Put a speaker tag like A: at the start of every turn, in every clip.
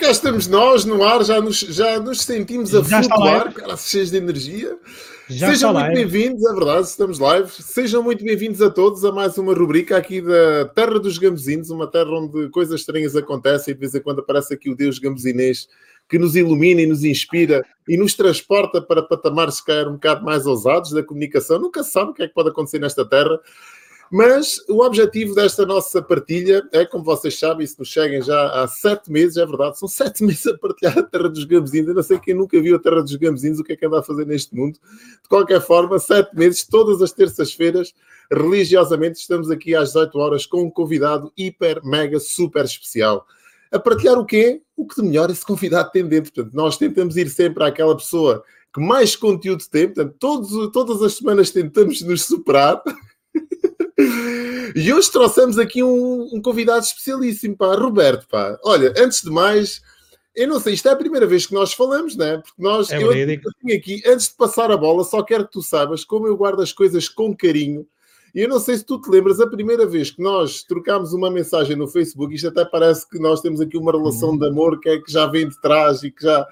A: cá estamos nós no ar, já nos, já nos sentimos a
B: Já
A: flutuar, cara, cheios de energia.
B: Já
A: Sejam muito bem-vindos, é verdade, estamos live. Sejam muito bem-vindos a todos a mais uma rubrica aqui da Terra dos Gambuzinos, uma terra onde coisas estranhas acontecem e de vez em quando aparece aqui o Deus gambuzinês que nos ilumina e nos inspira e nos transporta para patamares, se calhar, um bocado mais ousados da comunicação. Nunca se sabe o que é que pode acontecer nesta terra. Mas o objetivo desta nossa partilha é, como vocês sabem, se nos cheguem já há sete meses, é verdade, são sete meses a partilhar a Terra dos Gambuzinos. Eu não sei quem nunca viu a Terra dos Gambuzinos, o que é que anda a fazer neste mundo. De qualquer forma, sete meses, todas as terças-feiras, religiosamente, estamos aqui às 18 horas com um convidado hiper, mega, super especial. A partilhar o quê? O que de melhor esse convidado tem dentro. Portanto, nós tentamos ir sempre àquela pessoa que mais conteúdo tem. Portanto, todos, todas as semanas tentamos nos superar. E hoje trouxemos aqui um, um convidado especialíssimo, pá, Roberto, pá. Olha, antes de mais, eu não sei, isto é a primeira vez que nós falamos, né? Porque nós,
B: É
A: eu, eu tenho aqui, antes de passar a bola, só quero que tu saibas como eu guardo as coisas com carinho. E eu não sei se tu te lembras, a primeira vez que nós trocámos uma mensagem no Facebook, isto até parece que nós temos aqui uma relação de amor que, é, que já vem de trás e que já.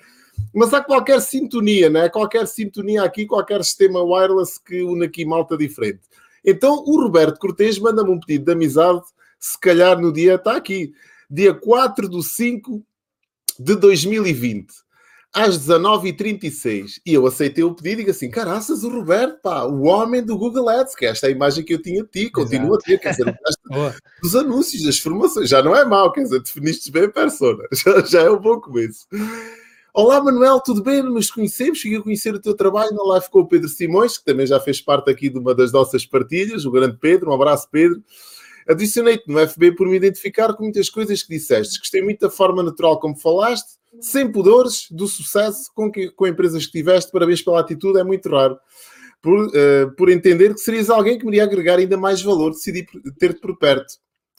A: Mas há qualquer sintonia, né? Qualquer sintonia aqui, qualquer sistema wireless que une aqui malta diferente. Então o Roberto Cortês manda-me um pedido de amizade, se calhar no dia, está aqui, dia 4 de 5 de 2020, às 19h36. E eu aceitei o pedido e digo assim: caraças, o Roberto, pá, o homem do Google Ads, que é esta a imagem que eu tinha de ti, continuo a ter, quer dizer, dos anúncios, das formações, já não é mau, quer dizer, definiste bem a persona, já, já é um bom começo. Olá Manuel, tudo bem? Nos conhecemos, cheguei a conhecer o teu trabalho na live com o Pedro Simões, que também já fez parte aqui de uma das nossas partilhas, o grande Pedro, um abraço Pedro. Adicionei-te no FB por me identificar com muitas coisas que disseste. Gostei muito da forma natural como falaste, sem pudores, do sucesso com, que, com empresas que tiveste. Parabéns pela atitude, é muito raro. Por, eh, por entender que serias alguém que me iria agregar ainda mais valor, decidi ter-te por perto.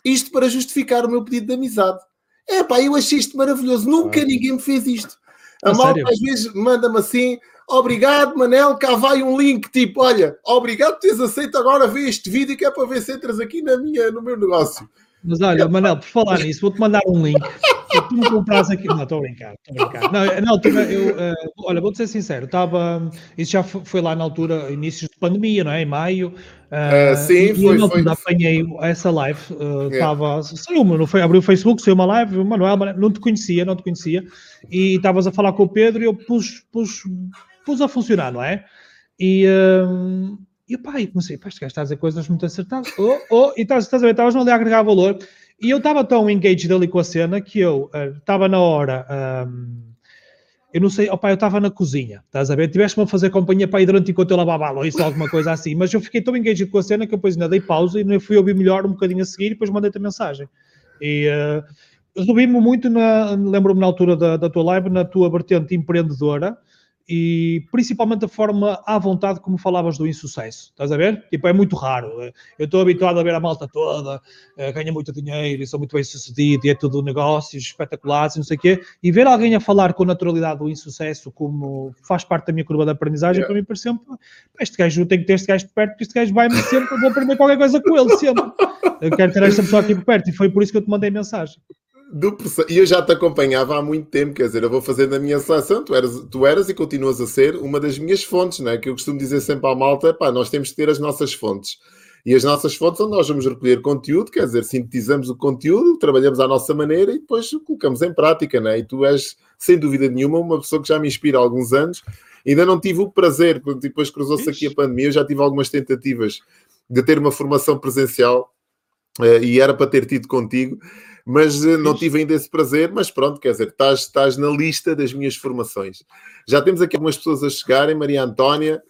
A: Isto para justificar o meu pedido de amizade. É pá, eu achei isto maravilhoso. Nunca ninguém me fez isto. A malta
B: sério?
A: às vezes manda-me assim: obrigado, Manel, cá vai um link, tipo, olha, obrigado por teres aceito agora ver este vídeo que é para ver se entras aqui na minha, no meu negócio.
B: Mas olha, Manel, por falar nisso, vou-te mandar um link. Se tu me compras aqui. Não, estou a brincar, estou a brincar. Não, não tive- eu, eh, olha, vou-te ser sincero, estava. Isso já fo- foi lá na altura, inícios de pandemia, não é? Em maio. eh,
A: Ah, sim,
B: e
A: foi-
B: eu
A: foi-
B: altura apanhei essa live.
A: Yeah.
B: Estava. Saiu-me, não foi? Abri o Facebook, saiu uma live, Manuel, Manuel, não te conhecia, não te conhecia. E estavas a falar com o Pedro e eu pus, pus, pus a funcionar, não é? E. e pá, e comecei, pá, este gajo está a dizer coisas muito acertadas. Oh, oh, e estás, estás a ver, estavas ali a agregar valor. E eu estava tão engaged ali com a cena que eu eh, estava na hora. hum, eu não sei, opá, eu estava na cozinha, estás a ver? Tiveste-me a fazer companhia para ir durante enquanto eu lavava a louça, alguma coisa assim, mas eu fiquei tão engaged com a cena que eu depois ainda dei pausa e fui ouvir melhor um bocadinho a seguir e depois mandei-te a mensagem. E eh, resubi-me muito, lembro-me na altura da, da tua live, na tua vertente empreendedora e principalmente a forma à vontade como falavas do insucesso, estás a ver? Tipo, é muito raro. Eu estou habituado a ver a malta toda, eh, ganha muito dinheiro e sou muito bem sucedido e é tudo negócios espetaculares e não sei o quê, e ver alguém a falar com naturalidade do insucesso como faz parte da minha curva de aprendizagem,
A: Yeah.
B: para mim parece sempre, "Pá, este gajo, eu tenho que ter este gajo perto, porque este gajo vai-me sempre, vou aprender qualquer coisa com ele, sempre. Eu quero ter esta pessoa aqui por perto, e foi por isso que eu te mandei mensagem.
A: E eu já te acompanhava há muito tempo, quer dizer, eu vou fazendo a minha seleção, tu eras, tu eras e continuas a ser uma das minhas fontes, né? que eu costumo dizer sempre à malta, pá, nós temos que ter as nossas fontes. E as nossas fontes onde nós vamos recolher conteúdo, quer dizer, sintetizamos o conteúdo, trabalhamos à nossa maneira e depois colocamos em prática, né? E tu és, sem dúvida nenhuma, uma pessoa que já me inspira há alguns anos. Ainda não tive o prazer, porque depois cruzou-se aqui a pandemia, eu já tive algumas tentativas de ter uma formação presencial eh, e era para ter tido contigo, mas eh, não tive ainda esse prazer. Mas pronto, quer dizer, estás, estás na lista das minhas formações. Já temos aqui algumas pessoas a chegarem. Maria Antónia,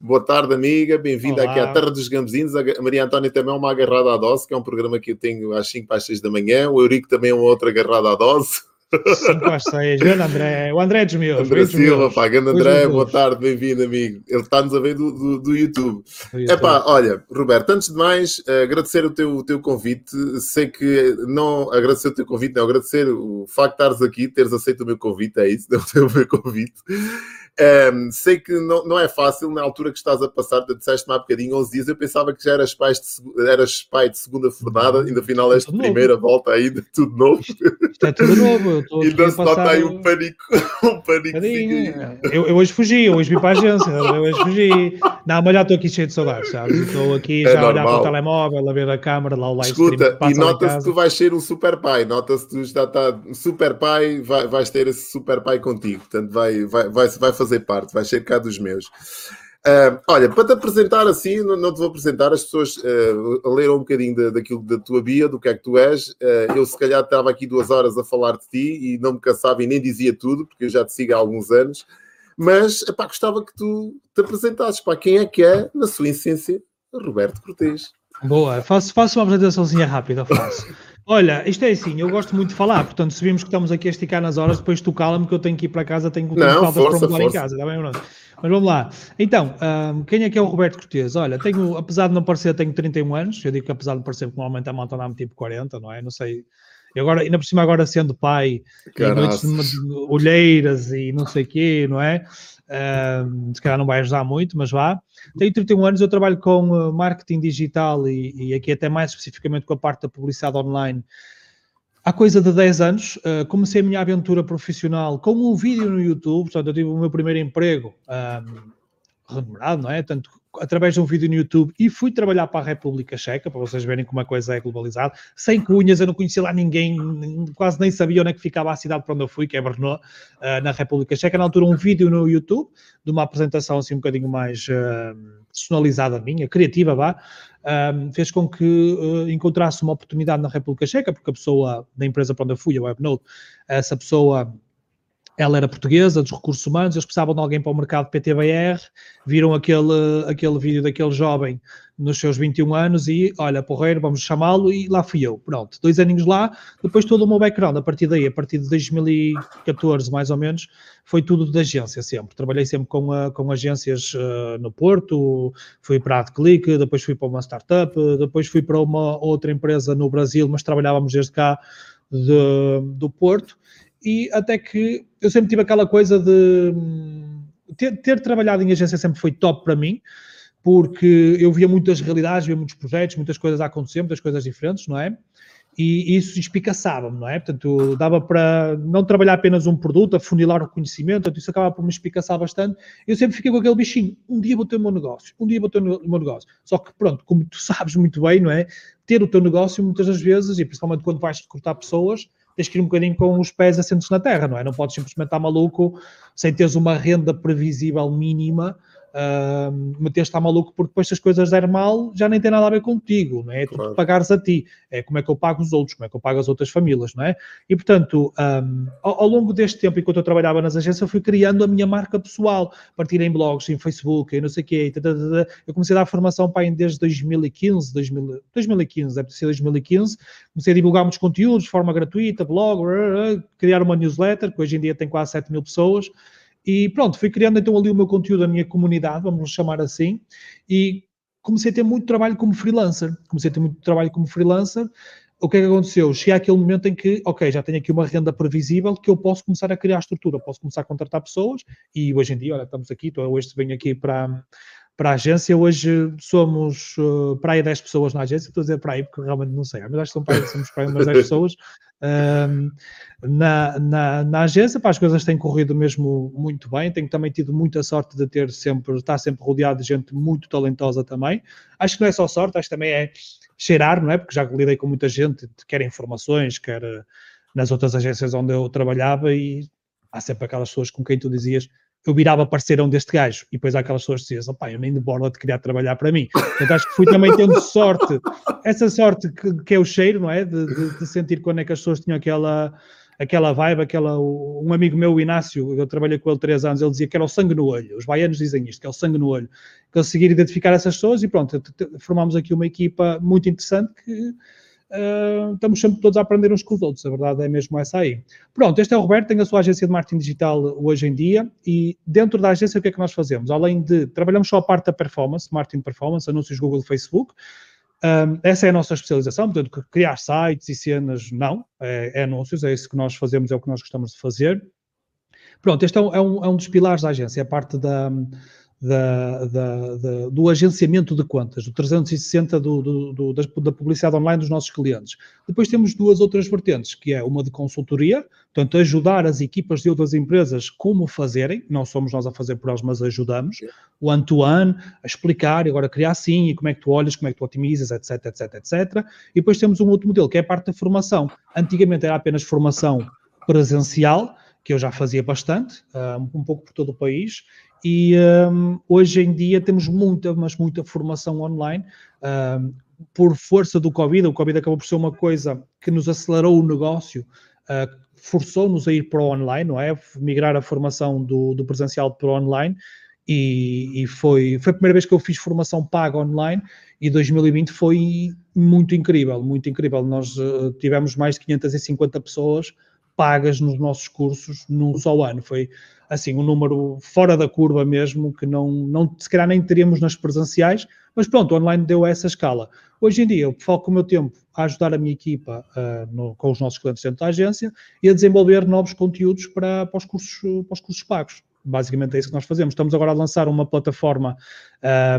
A: boa tarde, amiga, bem-vinda aqui à Terra dos Gambuzinos. A Ga- a Maria Antónia também é uma agarrada à dose, que é um programa que eu tenho às 5 para as 6 da manhã. O Eurico também é uma outra agarrada à dose.
B: 5 às 6, grande André, o André é dos meus.
A: André Silva, pá, grande André, boa tarde, bem-vindo, amigo. Ele está-nos a ver do, do, do YouTube. É pá, olha, Roberto, antes de mais, eh, agradecer o teu, o teu convite. Sei que não agradecer o teu convite, não, agradecer o facto de estares aqui, teres aceito o meu convite, é isso, não o meu convite. Um, sei que não, não é fácil na altura que estás a passar, te disseste-me há bocadinho 11 dias, eu pensava que já eras pai de, eras pai de segunda fornada, ainda afinal esta primeira novo. volta ainda, tudo novo.
B: Isto é tudo novo.
A: Ainda se nota aí um pânico. Um pânico
B: eu, eu, hoje fugi, eu hoje vim para a agência, eu hoje fugi. Não, mas já estou aqui cheio de saudades, sabe? Estou aqui é já a olhar para o telemóvel, a ver a câmera, lá o live
A: Escuta, e nota-se que tu vais ser um super pai, nota-se que tu já está super pai, vai, vais ter esse super pai contigo, portanto vai, vai, vai, vai fazer parte, vai ser cá dos meus. Uh, olha, para te apresentar assim, não, não, te vou apresentar, as pessoas uh, leram um bocadinho de, daquilo da tua bio, do que é que tu és. Uh, eu, se calhar, estava aqui duas horas a falar de ti e não me cansava e nem dizia tudo, porque eu já te sigo há alguns anos. Mas epá, gostava que tu te apresentasses para quem é que é, na sua essência, Roberto Cortês.
B: Boa, faço, faço uma apresentaçãozinha rápida, faço. Olha, isto é assim, eu gosto muito de falar, portanto, se vimos que estamos aqui a esticar nas horas, depois tu cala-me que eu tenho que ir para casa, tenho que
A: ter faltas para mudar
B: em casa, está bem, Bruno? Mas vamos lá. Então, um, quem é que é o Roberto Cortes? Olha, tenho, apesar de não parecer, tenho 31 anos, eu digo que apesar de parecer que normalmente a malta dá-me tipo 40, não é? Não sei, e agora, ainda por cima, agora sendo pai, olheiras e não sei o quê, não é? Se calhar não vai ajudar muito, mas vá. Tenho 31 anos, eu trabalho com uh, marketing digital e, e, aqui até mais especificamente com a parte da publicidade online. Há coisa de 10 anos, uh, comecei a minha aventura profissional com um vídeo no YouTube, portanto, eu tive o meu primeiro emprego um, remunerado, não é? Tanto através de um vídeo no YouTube e fui trabalhar para a República Checa, para vocês verem como a coisa é globalizada, sem cunhas, eu não conhecia lá ninguém, quase nem sabia onde é que ficava a cidade para onde eu fui, que é Brno, uh, na República Checa. Na altura, um vídeo no YouTube, de uma apresentação assim um bocadinho mais uh, personalizada minha, criativa, vá, uh, fez com que encontrasse uma oportunidade na República Checa, porque a pessoa da empresa para onde eu fui, a Webnode, essa pessoa ela era portuguesa, dos recursos humanos, eles precisavam de alguém para o mercado PTBR, viram aquele, aquele vídeo daquele jovem nos seus 21 anos e, olha, porreiro, vamos chamá-lo e lá fui eu. Pronto, dois aninhos lá, depois todo o meu background, a partir daí, a partir de 2014 mais ou menos, foi tudo de agência sempre. Trabalhei sempre com, a, com agências uh, no Porto, fui para a AdClick, depois fui para uma startup, depois fui para uma outra empresa no Brasil, mas trabalhávamos desde cá de, do Porto e até que eu sempre tive aquela coisa de ter, ter, trabalhado em agência sempre foi top para mim, porque eu via muitas realidades, via muitos projetos, muitas coisas a acontecer, muitas coisas diferentes, não é? E isso espicaçava-me, não é? Portanto, dava para não trabalhar apenas um produto, afunilar o conhecimento, portanto, isso acaba por me espicaçar bastante. Eu sempre fiquei com aquele bichinho, um dia vou ter o meu negócio, um dia vou ter o meu negócio. Só que, pronto, como tu sabes muito bem, não é? Ter o teu negócio, muitas das vezes, e principalmente quando vais recrutar pessoas, tens que ir um bocadinho com os pés assentos na terra, não é? Não podes simplesmente estar maluco sem teres uma renda previsível mínima uh, meteste a maluco porque depois se as coisas der mal já nem tem nada a ver contigo, não é? É claro. tu pagares a ti, é como é que eu pago os outros, como é que eu pago as outras famílias, não é? E portanto, um, ao, ao, longo deste tempo, enquanto eu trabalhava nas agências, eu fui criando a minha marca pessoal, partir em blogs, em Facebook, e não sei o quê, eu comecei a dar formação para desde 2015, 2000, 2015, deve ser 2015, comecei a divulgar muitos conteúdos de forma gratuita, blog, criar uma newsletter, que hoje em dia tem quase 7 mil pessoas, e pronto, fui criando então ali o meu conteúdo, a minha comunidade, vamos chamar assim, e comecei a ter muito trabalho como freelancer. Comecei a ter muito trabalho como freelancer. O que é que aconteceu? Cheguei àquele momento em que, ok, já tenho aqui uma renda previsível que eu posso começar a criar estrutura, posso começar a contratar pessoas e hoje em dia, olha, estamos aqui, então hoje venho aqui para, para a agência. Hoje somos uh, para aí 10 pessoas na agência. Estou a dizer para aí porque realmente não sei, mas acho que são para aí, somos para aí umas 10 pessoas uh, na, na, na, agência. Pá, as coisas têm corrido mesmo muito bem. Tenho também tido muita sorte de ter sempre, estar sempre rodeado de gente muito talentosa também. Acho que não é só sorte, acho que também é cheirar, não é? Porque já lidei com muita gente, quer informações, quer uh, nas outras agências onde eu trabalhava e há sempre aquelas pessoas com quem tu dizias eu virava parceirão deste gajo. E depois há aquelas pessoas que dizem, opá, eu nem de borla de queria trabalhar para mim. Então acho que fui também tendo sorte, essa sorte que, que é o cheiro, não é? De, de, de, sentir quando é que as pessoas tinham aquela, aquela vibe, aquela... Um amigo meu, o Inácio, eu trabalhei com ele três anos, ele dizia que era o sangue no olho. Os baianos dizem isto, que é o sangue no olho. Conseguir identificar essas pessoas e pronto, formámos aqui uma equipa muito interessante que uh, estamos sempre todos a aprender uns com os outros, a verdade é mesmo essa aí. Pronto, este é o Roberto, tem a sua agência de marketing digital hoje em dia e dentro da agência o que é que nós fazemos? Além de, trabalhamos só a parte da performance, marketing performance, anúncios Google Facebook, um, essa é a nossa especialização, portanto, criar sites e cenas, não, é, é anúncios, é isso que nós fazemos, é o que nós gostamos de fazer. Pronto, este é um, é um, é um dos pilares da agência, é parte da, da, da, da, do agenciamento de contas, do 360 do, do, do, da publicidade online dos nossos clientes. Depois temos duas outras vertentes, que é uma de consultoria, portanto, ajudar as equipas de outras empresas como fazerem, não somos nós a fazer por elas, mas ajudamos, o one-to-one, a explicar, e agora criar assim, e como é que tu olhas, como é que tu otimizas, etc, etc, etc. E depois temos um outro modelo, que é a parte da formação. Antigamente era apenas formação presencial, que eu já fazia bastante, um pouco por todo o país, e um, hoje em dia temos muita, mas muita formação online. Um, por força do Covid, o Covid acabou por ser uma coisa que nos acelerou o negócio, uh, forçou-nos a ir para o online, não é? Migrar a formação do, do presencial para o online. E, e, foi, foi a primeira vez que eu fiz formação paga online e 2020 foi muito incrível, muito incrível. Nós uh, tivemos mais de 550 pessoas pagas nos nossos cursos num só ano. Foi assim, um número fora da curva mesmo, que não, não se calhar nem teríamos nas presenciais, mas pronto, online deu essa escala. Hoje em dia, eu foco o meu tempo a ajudar a minha equipa uh, no, com os nossos clientes dentro da agência e a desenvolver novos conteúdos para, para, os, cursos, para os cursos pagos. Basicamente é isso que nós fazemos. Estamos agora a lançar uma plataforma.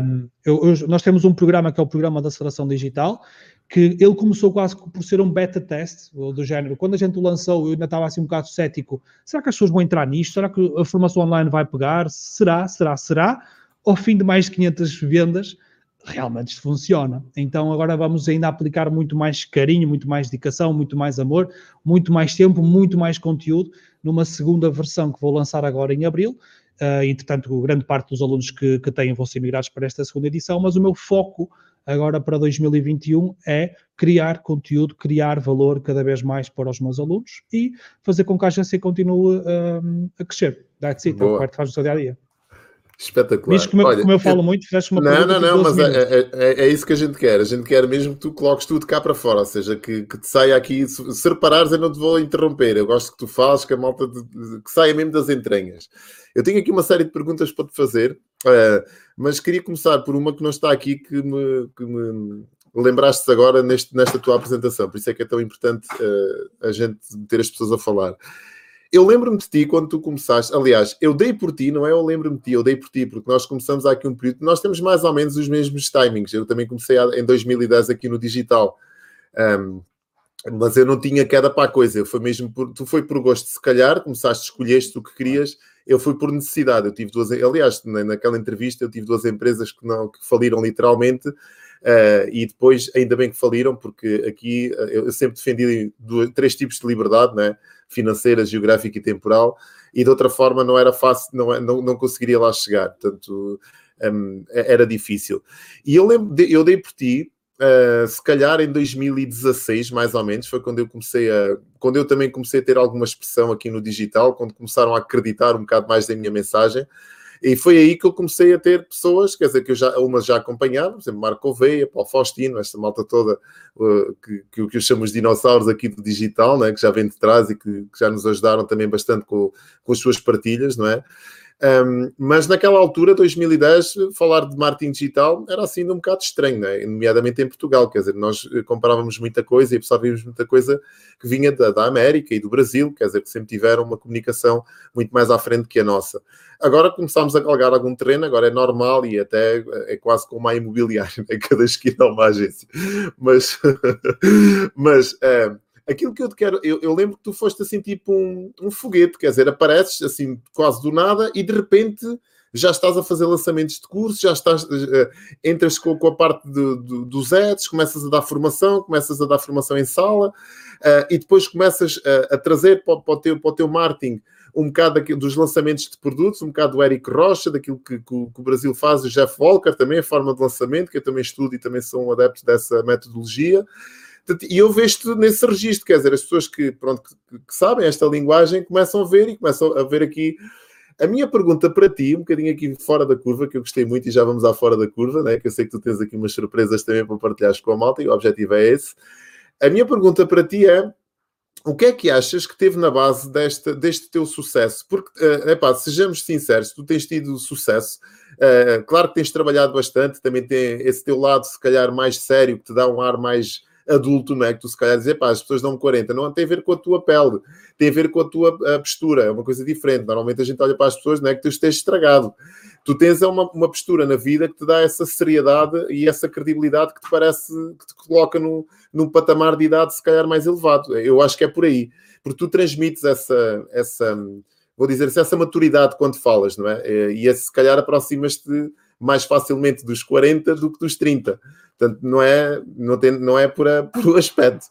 B: Um, eu, eu, nós temos um programa que é o Programa da Aceleração Digital, que ele começou quase por ser um beta test do género. Quando a gente o lançou, eu ainda estava assim um bocado cético. Será que as pessoas vão entrar nisto? Será que a formação online vai pegar? Será, será, será? Ao fim de mais de 500 vendas, realmente isto funciona. Então agora vamos ainda aplicar muito mais carinho, muito mais dedicação, muito mais amor, muito mais tempo, muito mais conteúdo numa segunda versão que vou lançar agora em abril. Uh, entretanto, grande parte dos alunos que, que têm vão ser migrados para esta segunda edição, mas o meu foco agora para 2021 é criar conteúdo, criar valor cada vez mais para os meus alunos e fazer com que a agência continue um, a crescer. That's it, Boa. é o que faz no seu dia a dia.
A: Espetacular.
B: Diz como, Olha, como eu falo muito, fizeste uma
A: Não, não, não, mas é, é, é, é, isso que a gente quer. A gente quer mesmo que tu coloques tudo cá para fora, ou seja, que, que te saia aqui. Se, se reparares, eu não te vou interromper. Eu gosto que tu fales, que a malta que saia mesmo das entranhas. Eu tenho aqui uma série de perguntas para te fazer, uh, mas queria começar por uma que não está aqui, que me, que me lembraste agora neste, nesta tua apresentação. Por isso é que é tão importante uh, a gente ter as pessoas a falar. Eu lembro-me de ti quando tu começaste. Aliás, eu dei por ti, não é? Eu lembro-me de ti, eu dei por ti, porque nós começamos há aqui um período. Nós temos mais ou menos os mesmos timings. Eu também comecei em 2010 aqui no digital. Um, mas eu não tinha queda para a coisa, foi mesmo por, tu foi por gosto, se calhar, começaste, escolheste o que querias, eu fui por necessidade. Eu tive duas, aliás, naquela entrevista, eu tive duas empresas que não que faliram literalmente, uh, e depois, ainda bem que faliram, porque aqui uh, eu sempre defendi duas, três tipos de liberdade, né? Financeira, geográfica e temporal, e de outra forma não era fácil, não, é, não, não conseguiria lá chegar, portanto um, era difícil. E eu lembro, de, eu dei por ti Uh, se calhar em 2016, mais ou menos, foi quando eu comecei a. Quando eu também comecei a ter alguma expressão aqui no digital, quando começaram a acreditar um bocado mais da minha mensagem. E foi aí que eu comecei a ter pessoas, quer dizer, que eu já, umas já acompanhava, por exemplo, Marco Oveia, Paulo Faustino, esta malta toda uh, que, que, que eu chamo de dinossauros aqui do digital, né, que já vem de trás e que, que já nos ajudaram também bastante com, com as suas partilhas, não é? Um, mas naquela altura, 2010, falar de marketing digital era assim um bocado estranho, né? nomeadamente em Portugal. Quer dizer, nós comprávamos muita coisa e absorvíamos muita coisa que vinha da, da, América e do Brasil, quer dizer, que sempre tiveram uma comunicação muito mais à frente que a nossa. Agora começámos a galgar algum terreno, agora é normal e até é quase como a imobiliária, né? cada esquina é uma agência. Mas, mas aquilo que eu te quero, eu, eu, lembro que tu foste assim tipo um, um, foguete, quer dizer, apareces assim quase do nada e de repente já estás a fazer lançamentos de cursos, já estás, uh, entras com, com, a parte de, de, dos ads, começas a dar formação, começas a dar formação em sala uh, e depois começas a, a trazer para, para, o teu, para o teu marketing um bocado dos lançamentos de produtos, um bocado do Eric Rocha, daquilo que, que, que, o Brasil faz, o Jeff Walker também, a forma de lançamento, que eu também estudo e também sou um adepto dessa metodologia. E eu vejo nesse registro, quer dizer, as pessoas que, pronto, que, que, sabem esta linguagem começam a ver e começam a ver aqui. A minha pergunta para ti, um bocadinho aqui fora da curva, que eu gostei muito e já vamos à fora da curva, né? que eu sei que tu tens aqui umas surpresas também para partilhares com a malta e o objetivo é esse. A minha pergunta para ti é: o que é que achas que teve na base deste, deste teu sucesso? Porque, uh, epá, sejamos sinceros, tu tens tido sucesso, uh, claro que tens trabalhado bastante, também tem esse teu lado, se calhar, mais sério, que te dá um ar mais adulto, não é? Que tu se calhar dizer, pá, as pessoas dão 40, não tem a ver com a tua pele, tem a ver com a tua a postura, é uma coisa diferente. Normalmente a gente olha para as pessoas, não é que tu estejas estragado. Tu tens é uma, uma postura na vida que te dá essa seriedade e essa credibilidade que te parece, que te coloca num, num patamar de idade se calhar mais elevado. Eu acho que é por aí. Porque tu transmites essa, essa vou dizer, essa maturidade quando falas, não é? E esse, se calhar aproximas-te mais facilmente dos 40 do que dos 30. Portanto, não é, não tem, não é por, a, por o aspecto.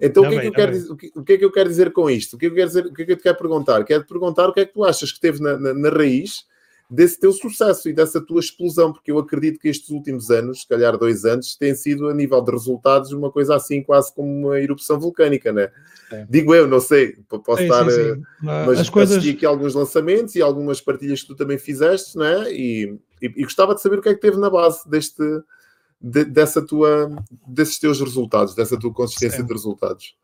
A: Então, o, que é que eu quero, o, que, o que é que eu quero dizer com isto? O que, é que eu quero dizer, o que é que eu te quero perguntar? Quero te perguntar o que é que tu achas que teve na, na, na raiz desse teu sucesso e dessa tua explosão, porque eu acredito que estes últimos anos, se calhar dois anos, têm sido, a nível de resultados, uma coisa assim, quase como uma erupção vulcânica, né? É. Digo eu, não sei, posso sim, estar, sim, sim. Eh, mas As coisas... assisti aqui alguns lançamentos e algumas partilhas que tu também fizeste, né? E, e, e gostava de saber o que é que teve na base deste, de, dessa tua, desses teus resultados, dessa tua consistência de resultados.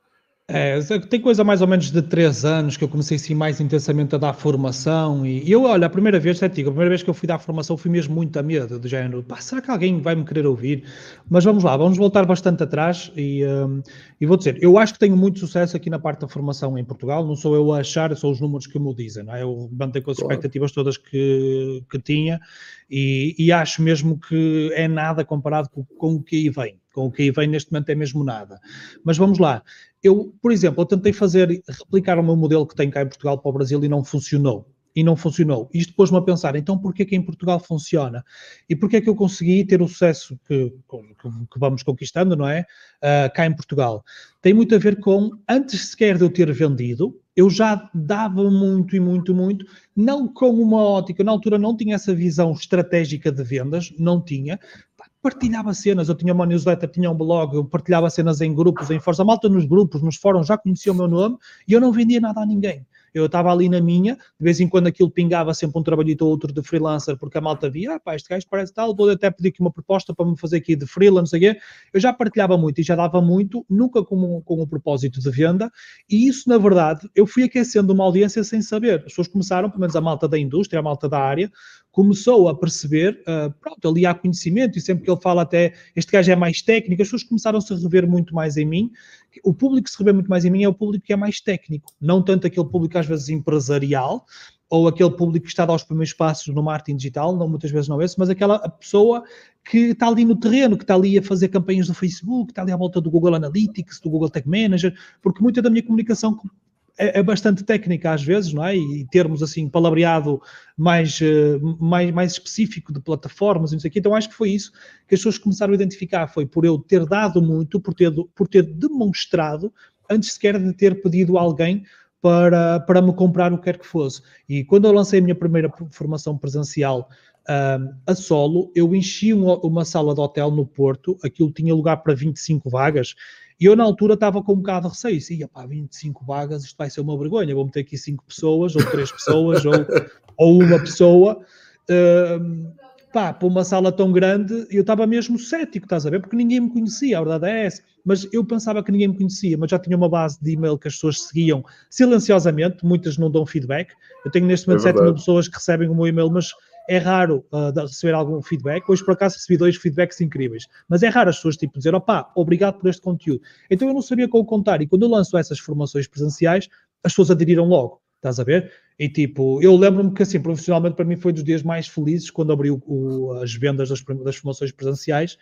B: É, tem coisa mais ou menos de três anos que eu comecei assim mais intensamente a dar formação e, e eu, olha, a primeira vez, é digo, a primeira vez que eu fui dar formação fui mesmo muito a medo, do género, pá, será que alguém vai me querer ouvir? Mas vamos lá, vamos voltar bastante atrás e, um, e vou dizer, eu acho que tenho muito sucesso aqui na parte da formação em Portugal, não sou eu a achar, são os números que me dizem, não é? Eu mantenho com as claro. expectativas todas que, que tinha e, e, acho mesmo que é nada comparado com, com o que aí vem com o que aí vem neste momento é mesmo nada. Mas vamos lá, eu, por exemplo, eu tentei fazer, replicar o meu modelo que tem cá em Portugal para o Brasil e não funcionou. E não funcionou. Isto pôs-me a pensar, então porquê que em Portugal funciona? E porquê que eu consegui ter o sucesso que, que, que vamos conquistando, não é? Uh, cá em Portugal. Tem muito a ver com, antes sequer de eu ter vendido, eu já dava muito e muito, muito, não com uma ótica, na altura não tinha essa visão estratégica de vendas, não tinha, partilhava cenas, eu tinha uma newsletter, tinha um blog, eu partilhava cenas em grupos, em Força Malta, nos grupos, nos fóruns, já conhecia o meu nome e eu não vendia nada a ninguém. Eu estava ali na minha, de vez em quando aquilo pingava sempre um trabalhito ou outro de freelancer, porque a malta via, ah pá, este gajo parece tal, vou até pedir aqui uma proposta para me fazer aqui de freelance, não Eu já partilhava muito e já dava muito, nunca com um, com um propósito de venda, e isso, na verdade, eu fui aquecendo uma audiência sem saber. As pessoas começaram, pelo menos a malta da indústria, a malta da área, começou a perceber, uh, pronto, ali há conhecimento, e sempre que ele fala até, este gajo é mais técnico, as pessoas começaram-se a rever muito mais em mim. O público que se revê muito mais em mim é o público que é mais técnico, não tanto aquele público às vezes empresarial, ou aquele público que está a dar os primeiros passos no marketing digital, não muitas vezes não é esse, mas aquela pessoa que está ali no terreno, que está ali a fazer campanhas do Facebook, que está ali à volta do Google Analytics, do Google Tag Manager, porque muita da minha comunicação é, é, bastante técnica às vezes, não é? E termos assim palavreado mais, eh, mais, mais específico de plataformas e não sei o quê. Então acho que foi isso que as pessoas começaram a identificar, foi por eu ter dado muito, por ter, por ter demonstrado, antes sequer de ter pedido a alguém para, para me comprar o que quer que fosse. E quando eu lancei a minha primeira formação presencial a solo, eu enchi uma, uma, sala de hotel no Porto, aquilo tinha lugar para 25 vagas, e eu, na altura, estava com um bocado de receio. Sim, pá, 25 vagas, isto vai ser uma vergonha. Vou meter aqui 5 pessoas, ou 3 pessoas, ou, ou uma pessoa. Uh, pá, para uma sala tão grande, eu estava mesmo cético, estás a ver? Porque ninguém me conhecia, a verdade é essa. Mas eu pensava que ninguém me conhecia, mas já tinha uma base de e-mail que as pessoas seguiam silenciosamente, muitas não dão feedback. Eu tenho neste momento é 7 mil pessoas que recebem o meu e-mail, mas é raro uh, receber algum feedback. Hoje, por acaso, recebi dois feedbacks incríveis. Mas é raro as pessoas tipo, dizer, opá, obrigado por este conteúdo. Então eu não sabia como contar. E quando eu lanço essas formações presenciais, as pessoas aderiram logo. Estás a ver? E tipo, eu lembro-me que assim, profissionalmente para mim foi dos dias mais felizes quando abri o, o, as vendas das, das formações presenciais.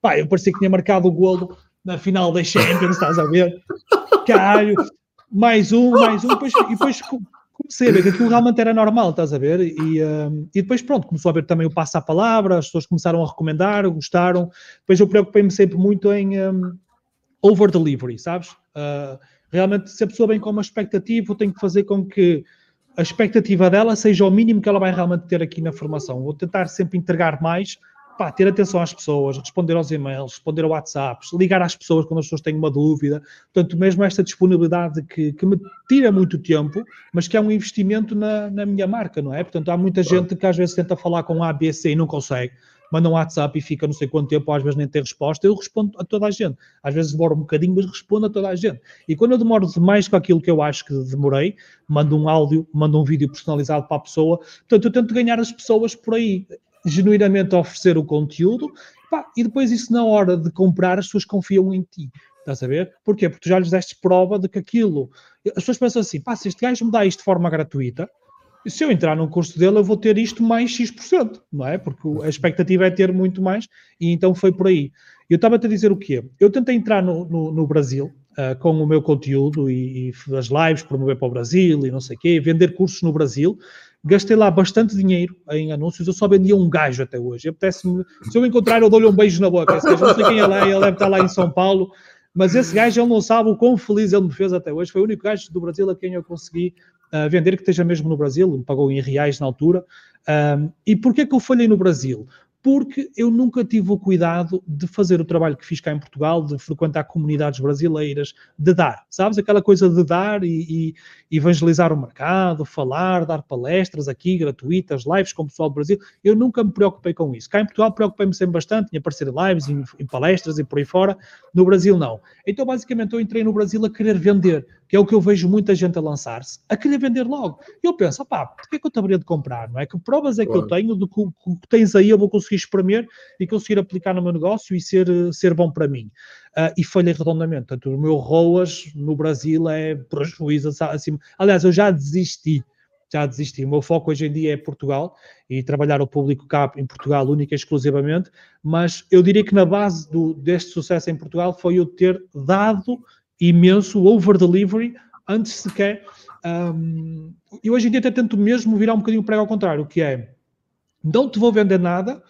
B: Pá, eu parecia que tinha marcado o golo na final da Champions, estás a ver? Caralho, mais um, mais um, depois, e depois comecei a ver que aquilo realmente era normal, estás a ver? E, um, e depois, pronto, começou a ver também o passo à palavra, as pessoas começaram a recomendar, gostaram. Depois eu preocupei-me sempre muito em um, over-delivery, sabes? Uh, realmente, se a pessoa vem com uma expectativa, eu tenho que fazer com que a expectativa dela seja o mínimo que ela vai realmente ter aqui na formação. Vou tentar sempre entregar mais pá, ter atenção às pessoas, responder aos e-mails, responder a WhatsApps, ligar às pessoas quando as pessoas têm uma dúvida. Portanto, mesmo esta disponibilidade que, que me tira muito tempo, mas que é um investimento na, na minha marca, não é? Portanto, há muita gente que às vezes tenta falar com A, B, C e não consegue. Manda um WhatsApp e fica não sei quanto tempo, ou às vezes nem tem resposta. Eu respondo a toda a gente. Às vezes demoro um bocadinho, mas respondo a toda a gente. E quando eu demoro demais com aquilo que eu acho que demorei, mando um áudio, mando um vídeo personalizado para a pessoa. Portanto, eu tento ganhar as pessoas por aí genuinamente oferecer o conteúdo pá, e depois isso na hora de comprar as pessoas confiam em ti. Estás a ver? Porquê? Porque tu já lhes deste prova de que aquilo. As pessoas pensam assim: pá, se este gajo me dá isto de forma gratuita, se eu entrar num curso dele, eu vou ter isto mais X%, não é? Porque a expectativa é ter muito mais, e então foi por aí. Eu estava-te a dizer o quê? Eu tentei entrar no, no, no Brasil uh, com o meu conteúdo e, e as lives, promover para o Brasil e não sei o quê, vender cursos no Brasil. Gastei lá bastante dinheiro em anúncios, eu só vendia um gajo até hoje. se eu encontrar, eu dou-lhe um beijo na boca. Esse gajo, não sei quem ele é, ele deve estar lá em São Paulo, mas esse gajo, ele não sabe o quão feliz ele me fez até hoje. Foi o único gajo do Brasil a quem eu consegui uh, vender, que esteja mesmo no Brasil, me pagou em reais na altura. Um, e porquê que eu falhei no Brasil? Porque eu nunca tive o cuidado de fazer o trabalho que fiz cá em Portugal, de frequentar comunidades brasileiras, de dar, sabes? Aquela coisa de dar e, e evangelizar o mercado, falar, dar palestras aqui gratuitas, lives com o pessoal do Brasil. Eu nunca me preocupei com isso. Cá em Portugal preocupei-me sempre bastante em aparecer em lives, em, em palestras e por aí fora. No Brasil, não. Então, basicamente, eu entrei no Brasil a querer vender, que é o que eu vejo muita gente a lançar-se, a querer vender logo. E eu penso, pá, porquê é que eu te haveria de comprar? Não é? Que provas é que claro. eu tenho do que, que tens aí, eu vou conseguir espremer e conseguir aplicar no meu negócio e ser, ser bom para mim. Uh, e falhei redondamente. Portanto, o meu ROAS no Brasil é prejuízo assim. Aliás, eu já desisti. Já desisti. O meu foco hoje em dia é Portugal e trabalhar o público cá em Portugal única e exclusivamente, mas eu diria que na base do, deste sucesso em Portugal foi eu ter dado imenso over delivery antes sequer. Um, e hoje em dia até tento mesmo virar um bocadinho o prego ao contrário, que é não te vou vender nada,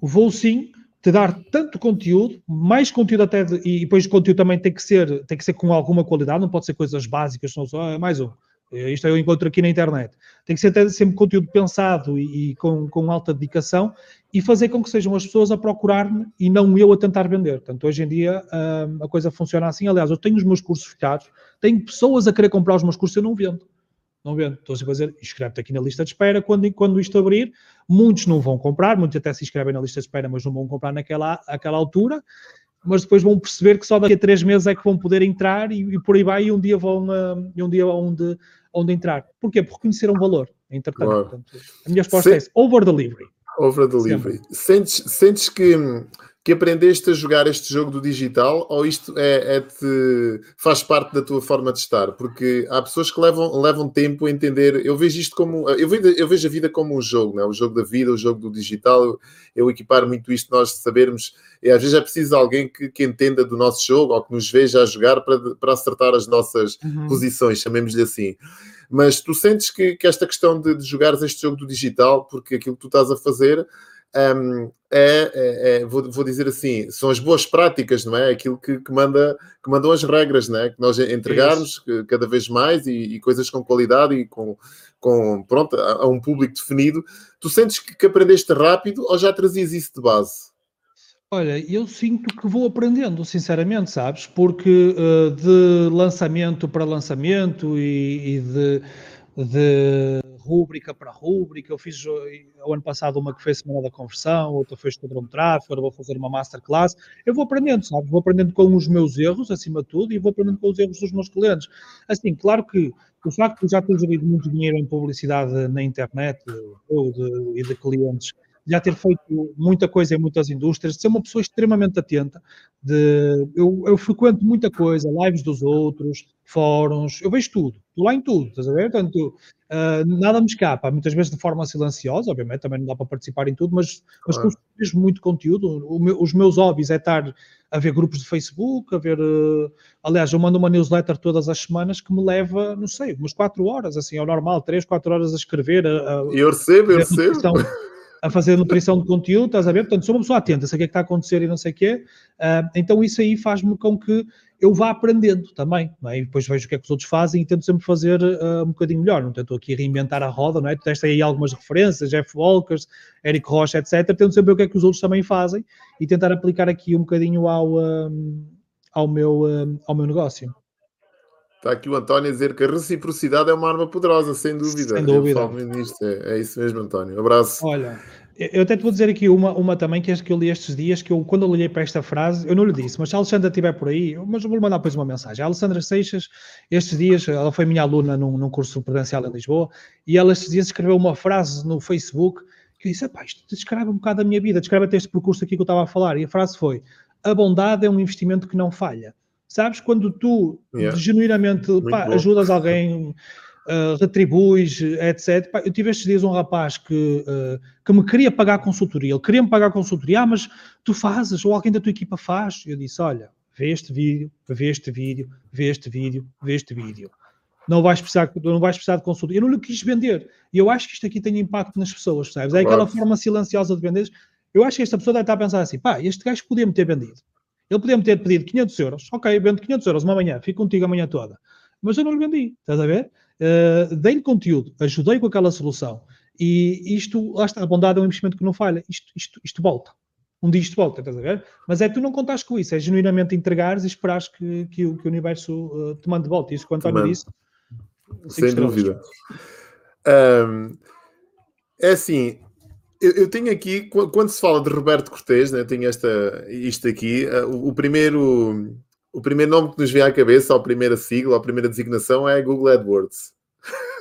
B: vou sim te dar tanto conteúdo, mais conteúdo até, de, e depois o conteúdo também tem que ser, tem que ser com alguma qualidade, não pode ser coisas básicas, não só, ah, mais um. Isto eu encontro aqui na internet. Tem que ser até sempre conteúdo pensado e, e com, com, alta dedicação e fazer com que sejam as pessoas a procurar-me e não eu a tentar vender. Portanto, hoje em dia hum, a coisa funciona assim. Aliás, eu tenho os meus cursos fechados, tenho pessoas a querer comprar os meus cursos eu não vendo não vendo. Estou a dizer, inscreve-te aqui na lista de espera. Quando, quando isto abrir, muitos não vão comprar, muitos até se inscrevem na lista de espera, mas não vão comprar naquela aquela altura. Mas depois vão perceber que só daqui a três meses é que vão poder entrar e, e por aí vai, e um dia vão uh, um dia onde, onde entrar. Porquê? Porque conheceram o valor. Entretanto, claro. portanto, a minha resposta Se... é over delivery.
A: Over delivery. Sentes, sentes que que aprendeste a jogar este jogo do digital ou isto é, é te, faz parte da tua forma de estar? Porque há pessoas que levam, levam tempo a entender. Eu vejo isto como. Eu vejo, eu vejo a vida como um jogo, não é? o jogo da vida, o jogo do digital. Eu, eu equipar muito isto, nós sabermos. E às vezes é preciso alguém que, que, entenda do nosso jogo ou que nos veja a jogar para, para acertar as nossas uhum. posições, chamemos-lhe assim. Mas tu sentes que, que esta questão de, de jogares este jogo do digital, porque aquilo que tu estás a fazer um, é, é, é vou, vou, dizer assim, são as boas práticas, não é? Aquilo que, que, manda, que mandam as regras, não é? Que nós entregarmos cada vez mais e, e, coisas com qualidade e com, com pronto, a, a um público definido. Tu sentes que, que, aprendeste rápido ou já trazias isso de base?
B: Olha, eu sinto que vou aprendendo, sinceramente, sabes? Porque uh, de lançamento para lançamento e, e de, de rúbrica para rúbrica. Eu fiz o ano passado uma que foi Semana da Conversão, outra foi Esquadrão de Tráfego, agora vou fazer uma Masterclass. Eu vou aprendendo, sabe? Vou aprendendo com os meus erros, acima de tudo, e vou aprendendo com os erros dos meus clientes. Assim, claro que o facto de já ter gerido muito dinheiro em publicidade na internet ou de, e de clientes já ter feito muita coisa em muitas indústrias, de ser uma pessoa extremamente atenta. De, eu, eu frequento muita coisa, lives dos outros, fóruns, eu vejo tudo, estou lá em tudo, estás a ver? Portanto, uh, nada me escapa, muitas vezes de forma silenciosa, obviamente, também não dá para participar em tudo, mas, mas claro. mesmo muito conteúdo. Meu, os meus hobbies é estar a ver grupos de Facebook, a ver. Uh, aliás, eu mando uma newsletter todas as semanas que me leva, não sei, umas 4 horas, assim, ao normal, 3, 4 horas a escrever. A, a,
A: eu recebo, eu recebo
B: a fazer nutrição de conteúdo, estás a ver? Portanto, sou uma pessoa atenta, sei o que é que está a acontecer e não sei o quê. Uh, então, isso aí faz-me com que eu vá aprendendo também, é? E depois vejo o que é que os outros fazem e tento sempre fazer uh, um bocadinho melhor. Não tento aqui reinventar a roda, não é? Tu tens aí algumas referências, Jeff Walkers, Eric Rocha, etc. Tento sempre ver o que é que os outros também fazem e tentar aplicar aqui um bocadinho ao, um, ao, meu, um, ao meu negócio.
A: Está aqui o António a dizer que a reciprocidade é uma arma poderosa, sem dúvida.
B: Sem dúvida.
A: É, é, isso mesmo, António. Abraço.
B: Olha, eu até te vou dizer aqui uma, uma também, que que eu li estes dias, que eu, quando eu olhei para esta frase, eu não lhe disse, mas se a Alexandra estiver por aí, mas eu vou mandar depois uma mensagem. A Alessandra Seixas, estes dias, ela foi minha aluna num, num curso presencial em Lisboa, e ela estes dias escreveu uma frase no Facebook que eu disse, pá, isto descreve um bocado a minha vida, descreve até este percurso aqui que eu estava a falar, e a frase foi, a bondade é um investimento que não falha. Sabes? Quando tu yeah. genuinamente pá, ajudas alguém, uh, retribuis, etc. Pá, eu tive estes dias um rapaz que, uh, que me queria pagar consultoria. Ele queria me pagar consultoria, ah, mas tu fazes, ou alguém da tua equipa faz. Eu disse: olha, vê este vídeo, vê este vídeo, vê este vídeo, vê este vídeo. Não vais precisar, não vais precisar de consultoria. Eu não lhe quis vender. E eu acho que isto aqui tem impacto nas pessoas, sabes? É aquela forma silenciosa de vender. Eu acho que esta pessoa deve estar a pensar assim: pá, este gajo podia-me ter vendido. Ele podia-me ter pedido 500 euros. Ok, vendo 500 euros uma manhã, fico contigo a manhã toda. Mas eu não lhe vendi, estás a ver? Uh, Dei-lhe conteúdo, ajudei com aquela solução. E isto, lá está, a bondade é um investimento que não falha. Isto, isto, isto volta. Um dia isto volta, estás a ver? Mas é tu não contares com isso, é genuinamente entregares e esperares que, que, o, que o universo uh, te mande de volta. Isso, quanto a disse,
A: sem dúvida. Um, é assim, eu, eu, tenho aqui, quando se fala de Roberto Cortês, né, tenho esta, isto aqui, uh, o, o, primeiro, o primeiro nome que nos vem à cabeça, a primeira sigla, a primeira designação é Google AdWords.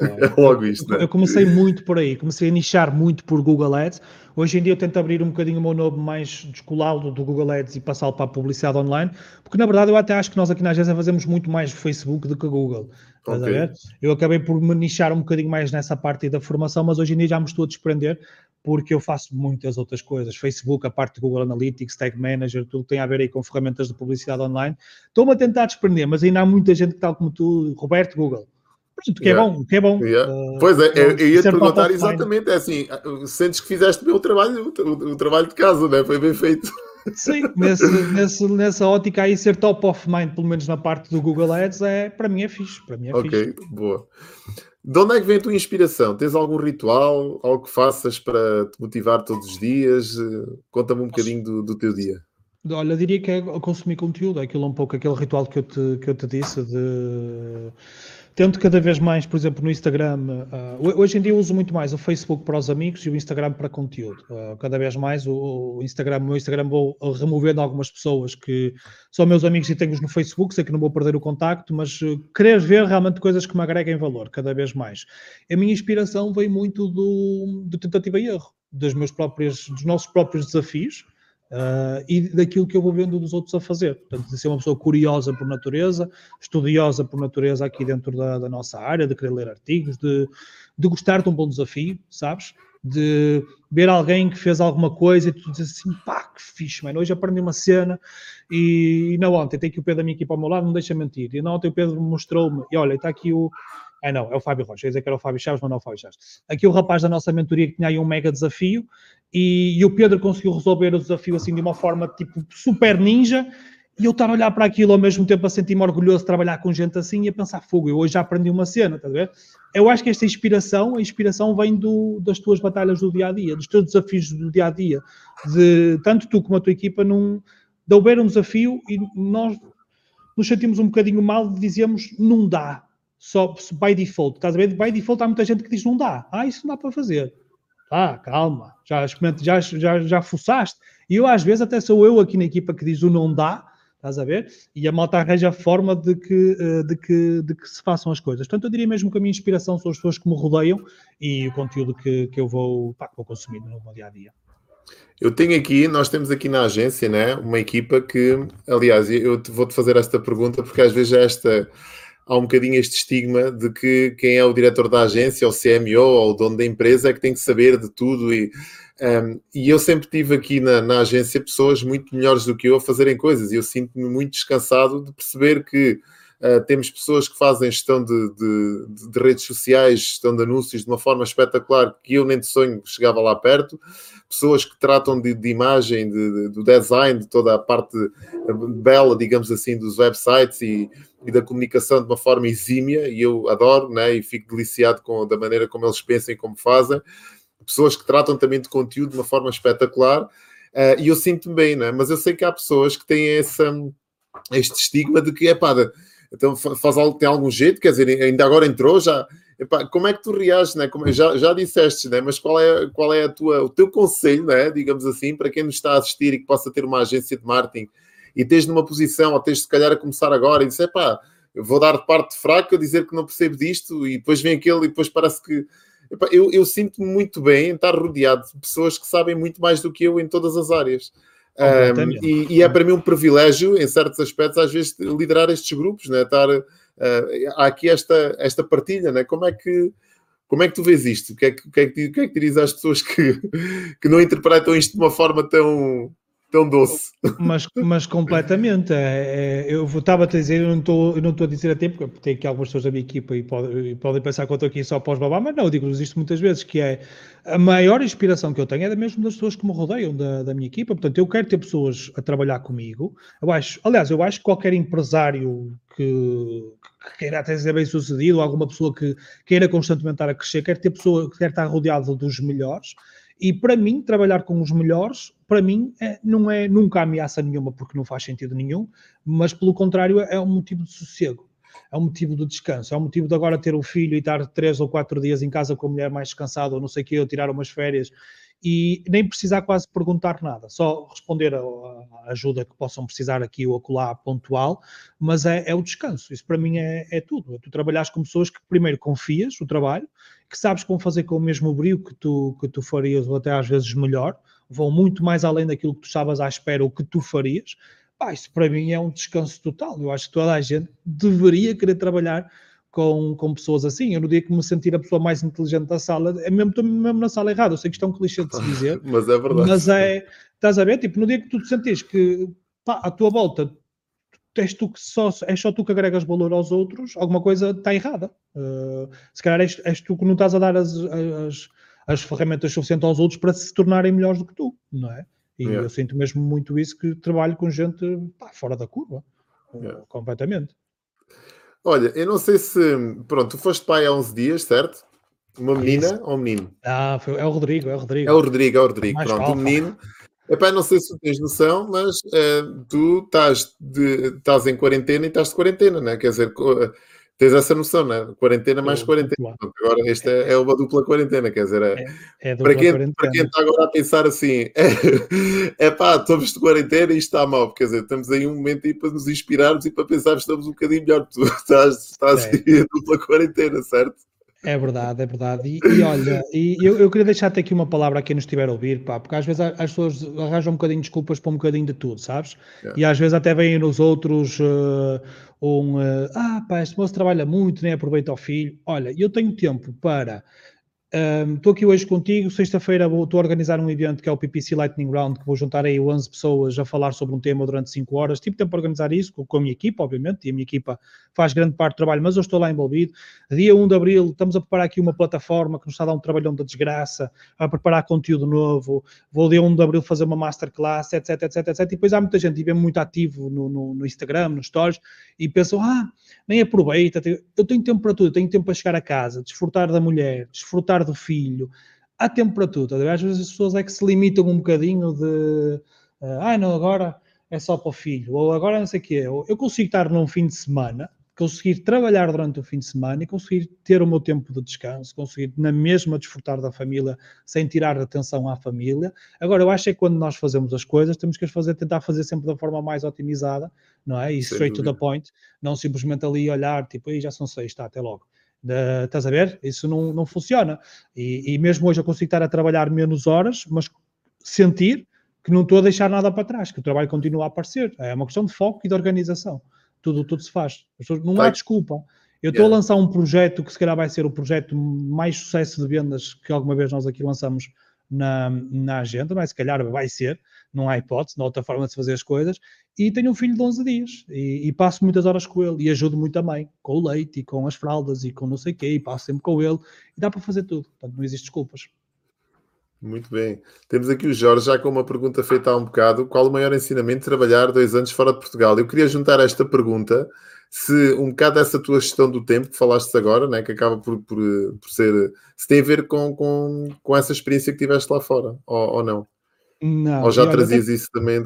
B: É logo isto, né? Eu comecei muito por aí, comecei a nichar muito por Google Ads. Hoje em dia eu tento abrir um bocadinho o meu nome mais descolado do Google Ads e passá-lo para a publicidade online, porque na verdade eu até acho que nós aqui na agência fazemos muito mais Facebook do que Google. Okay. Eu acabei por me nichar um bocadinho mais nessa parte da formação, mas hoje em dia já me estou a desprender porque eu faço muitas outras coisas. Facebook, a parte de Google Analytics, Tag Manager, tudo tem a ver aí com ferramentas de publicidade online. Estou-me a tentar desprender, mas ainda há muita gente que tal como tu, Roberto Google, Pronto, que é bom, que é bom.
A: Yeah. Uh, pois é, eu, eu ia te perguntar exatamente, é assim, sentes que fizeste bem o trabalho, o, o, trabalho de casa, né? foi bem feito.
B: Sim, nesse, nesse, nessa ótica aí, ser top of mind, pelo menos na parte do Google Ads, é, para mim é fixe. Para mim é
A: ok,
B: fixe.
A: boa. De onde é que vem a tua inspiração? Tens algum ritual, algo que faças para te motivar todos os dias? Conta-me um bocadinho do, do teu dia.
B: Olha, diria que é consumir conteúdo, é aquilo um pouco aquele ritual que eu te, que eu te disse de tento cada vez mais, por exemplo, no Instagram. Uh, hoje em dia eu uso muito mais o Facebook para os amigos e o Instagram para conteúdo. Uh, cada vez mais o, o Instagram, o meu Instagram vou removendo algumas pessoas que são meus amigos e tenho-os no Facebook, sei que não vou perder o contacto, mas uh, querer ver realmente coisas que me agreguem valor, cada vez mais. A minha inspiração vem muito do, do tentativa e erro, dos meus próprios, dos nossos próprios desafios Uh, e daquilo que eu vou vendo dos outros a fazer. Portanto, de ser uma pessoa curiosa por natureza, estudiosa por natureza aqui dentro da, da nossa área, de querer ler artigos, de, de, gostar de um bom desafio, sabes? De ver alguém que fez alguma coisa e tu dizes assim, pá, que fixe, mano, hoje aprendi uma cena e, e não ontem, tem aqui o Pedro da minha equipa ao meu lado, não deixa mentir. E não ontem o Pedro mostrou-me, e olha, está aqui o, é não, é o Fábio Rocha. Ia dizer que era o Fábio Chaves, mas não é o Fábio Chaves. Aqui o rapaz da nossa mentoria que tinha aí um mega desafio e, e o Pedro conseguiu resolver o desafio assim de uma forma tipo super ninja. E eu estar a olhar para aquilo ao mesmo tempo a sentir-me orgulhoso de trabalhar com gente assim e a pensar, fogo, eu hoje já aprendi uma cena, estás a ver? Eu acho que esta inspiração, a inspiração vem do, das tuas batalhas do dia a dia, dos teus desafios do dia a dia, de tanto tu como a tua equipa num, de houver um desafio e nós nos sentimos um bocadinho mal e dizemos não dá, só by default. Estás a ver? By default há muita gente que diz não dá. Ah, isso não dá para fazer. Ah, calma, já, já, já, já fuçaste. E eu, às vezes, até sou eu aqui na equipa que diz o não dá, estás a ver? E a malta arranja a forma de que, eh, de, que, de que se façam as coisas. Portanto, eu diria mesmo que a minha inspiração são as pessoas que me rodeiam e o conteúdo que, que eu vou, pá, vou consumir no meu dia a dia.
A: Eu tenho aqui, nós temos aqui na agência, né, uma equipa que, aliás, eu vou-te fazer esta pergunta porque às vezes esta há um bocadinho este estigma de que quem é o diretor da agência, ou CMO, ou o dono da empresa, é que tem que saber de tudo. E, um, e eu sempre tive aqui na, na, agência pessoas muito melhores do que eu a fazerem coisas, e eu sinto-me muito descansado de perceber que Uh, temos pessoas que fazem gestão de, de, de, redes sociais, gestão de anúncios de uma forma espetacular que eu nem de sonho chegava lá perto. Pessoas que tratam de, de imagem, do design, de toda a parte bela, digamos assim, dos websites e, e, da comunicação de uma forma exímia. E eu adoro né, e fico deliciado com, da maneira como eles pensam e como fazem. Pessoas que tratam também de conteúdo de uma forma espetacular. Uh, e eu sinto-me bem, né? mas eu sei que há pessoas que têm essa, este estigma de que é pá então faz algo, tem algum jeito, quer dizer, ainda agora entrou, já. Epá, como é que tu reages, né? Como, já, já disseste, né? mas qual é, qual é a tua, o teu conselho, né? digamos assim, para quem nos está a assistir e que possa ter uma agência de marketing e tens numa posição, ou tens se calhar a começar agora e dizer, pá, eu vou dar de parte fraca, dizer que não percebo disto e depois vem aquele e depois parece que. Epá, eu, eu sinto-me muito bem em estar rodeado de pessoas que sabem muito mais do que eu em todas as áreas. Um, e, e, é para mim um privilégio, em certos aspectos, às vezes, liderar estes grupos, né? Estar, uh, há aqui esta, esta partilha, né? Como é que como é que tu vês isto? O que é que, que, é que, que, é que dirias às pessoas que, que não interpretam isto de uma forma tão, tão doce.
B: Mas, mas completamente. É, é, eu estava a dizer, eu não estou, a dizer a tempo, porque tem aqui algumas pessoas da minha equipa e, pode, e podem pensar que eu estou aqui só para os babá, mas não, eu digo isto muitas vezes, que é a maior inspiração que eu tenho é mesmo das pessoas que me rodeiam da, da minha equipa. Portanto, eu quero ter pessoas a trabalhar comigo. Eu acho, aliás, eu acho que qualquer empresário que, que queira até ser bem sucedido, alguma pessoa que queira constantemente estar a crescer, quer ter pessoa que quer estar rodeado dos melhores. E para mim, trabalhar com os melhores, para mim, é, não é nunca ameaça nenhuma, porque não faz sentido nenhum, mas pelo contrário, é um motivo de sossego, é um motivo de descanso, é um motivo de agora ter um filho e estar três ou quatro dias em casa com a mulher mais descansada, ou não sei o quê, ou tirar umas férias e nem precisar quase perguntar nada, só responder a, a ajuda que possam precisar aqui ou acolá pontual, mas é, é o descanso. Isso para mim é, é tudo. Tu trabalhares com pessoas que primeiro confias o trabalho, que sabes como fazer com o mesmo brilho que tu, que tu farias, ou até às vezes melhor, vão muito mais além daquilo que tu estavas à espera ou que tu farias. Pá, isso para mim é um descanso total. Eu acho que toda a gente deveria querer trabalhar com, com pessoas assim. Eu no dia que me sentir a pessoa mais inteligente da sala, é mesmo, estou mesmo na sala errada. Eu sei que isto é um clichê de se dizer,
A: mas é verdade.
B: Mas é, estás a ver? Tipo, no dia que tu te sentires que pá, à tua volta és, tu que só, és só tu que agregas valor aos outros, alguma coisa está errada. Uh, se calhar és, és, tu que não estás a dar as, as, as ferramentas suficientes aos outros para se tornarem melhores do que tu, não é? E yeah. eu sinto mesmo muito isso que trabalho com gente pá, fora da curva, yeah. completamente.
A: Olha, eu não sei se. Pronto, tu foste pai há 11 dias, certo? Uma menina Isso. ou um menino?
B: Ah, foi, é o Rodrigo, é o Rodrigo.
A: É o Rodrigo, é o Rodrigo. Pronto, o um menino. Epá, não sei se tu tens noção, mas uh, tu estás, de, estás em quarentena e estás de quarentena, né? Quer dizer, Tens essa noção, né? Quarentena mais quarentena. Agora, esta é, é uma dupla quarentena, quer dizer, é, é, é para, quem, para quem está agora a pensar assim, é, pá, estamos de quarentena e isto está mal, quer dizer, estamos aí um momento aí para nos inspirarmos e para pensar que estamos um bocadinho melhor. Tu estás, estás é. a dupla quarentena, certo?
B: É verdade, é verdade. E, e olha, e eu, eu queria deixar-te aqui uma palavra a quem nos estiver a ouvir, pá, porque às vezes as pessoas arranjam um bocadinho de desculpas para um bocadinho de tudo, sabes? Yeah. E às vezes até vêm nos outros uh, um, uh, ah, pá, este moço trabalha muito, nem aproveita o filho. Olha, eu tenho tempo para Estou um, aqui hoje contigo. Sexta-feira estou a organizar um evento que é o PPC Lightning Round, que vou juntar aí 11 pessoas a falar sobre um tema durante 5 horas. Tive tempo para organizar isso com, a minha equipa, obviamente, e a minha equipa faz grande parte do trabalho, mas eu estou lá envolvido. Dia 1 de abril, estamos a preparar aqui uma plataforma que nos está a dar um trabalhão da desgraça, a preparar conteúdo novo. Vou dia 1 de abril fazer uma masterclass, etc, etc, etc. E depois há muita gente, e vem muito ativo no, no, no Instagram, nos stories, e pensam, ah, nem aproveita. Eu tenho tempo para tudo, eu tenho tempo para chegar a casa, desfrutar da mulher, desfrutar do filho, há tempo para tudo. Às vezes as pessoas é que se limitam um bocadinho de ah, não, agora é só para o filho, ou agora não sei o quê. Eu consigo estar num fim de semana, conseguir trabalhar durante o fim de semana e conseguir ter o meu tempo de descanso, conseguir na mesma desfrutar da família sem tirar atenção à família. Agora, eu acho que quando nós fazemos as coisas, temos que as fazer, tentar fazer sempre da forma mais otimizada, não é? E straight to the point, não simplesmente ali olhar, tipo, aí já são seis, está, até logo. Uh, estás a ver? Isso não, não funciona. E, e, mesmo hoje eu consigo estar a trabalhar menos horas, mas sentir que não estou a deixar nada para trás, que o trabalho continua a aparecer. É uma questão de foco e de organização. Tudo, tudo se faz. Não há desculpa. Eu estou yeah. a lançar um projeto que se calhar vai ser o projeto mais sucesso de vendas que alguma vez nós aqui lançamos na, na agenda, mas se calhar vai ser, não há hipótese, não há outra forma de se fazer as coisas, e tenho um filho de 11 dias, e, e, passo muitas horas com ele, e ajudo muito também, com o leite, e com as fraldas, e com não sei o quê, e passo sempre com ele, e dá para fazer tudo, portanto não existe desculpas.
A: Muito bem. Temos aqui o Jorge já com uma pergunta feita há um bocado. Qual o maior ensinamento de trabalhar dois anos fora de Portugal? Eu queria juntar esta pergunta, se um bocado essa tua gestão do tempo que falaste agora, né, que acaba por, por, por ser, se tem a ver com, com, com essa experiência que tiveste lá fora, ou, ou não?
B: Não.
A: Ou já trazias isso também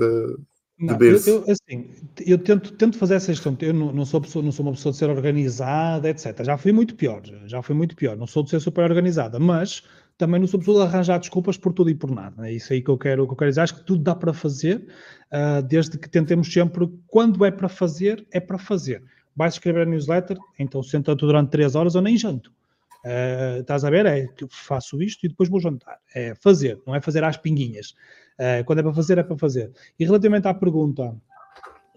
A: não, de berço?
B: Eu, eu, assim, eu tento, tento fazer essa gestão. Eu não, não, sou pessoa, não sou uma pessoa de ser organizada, etc. Já fui muito pior, já fui muito pior. Não sou de ser super organizada, mas também não sou pessoa de arranjar desculpas por tudo e por nada. É isso aí que eu quero, que eu quero dizer. Acho que tudo dá para fazer, uh, desde que tentemos sempre, quando é para fazer, é para fazer. Vais escrever a newsletter, então senta-te durante 3 horas ou nem janto Uh, estás a ver? É que faço isto e depois vou jantar. É fazer, não é fazer às pinguinhas. Uh, quando é para fazer, é para fazer. E relativamente à pergunta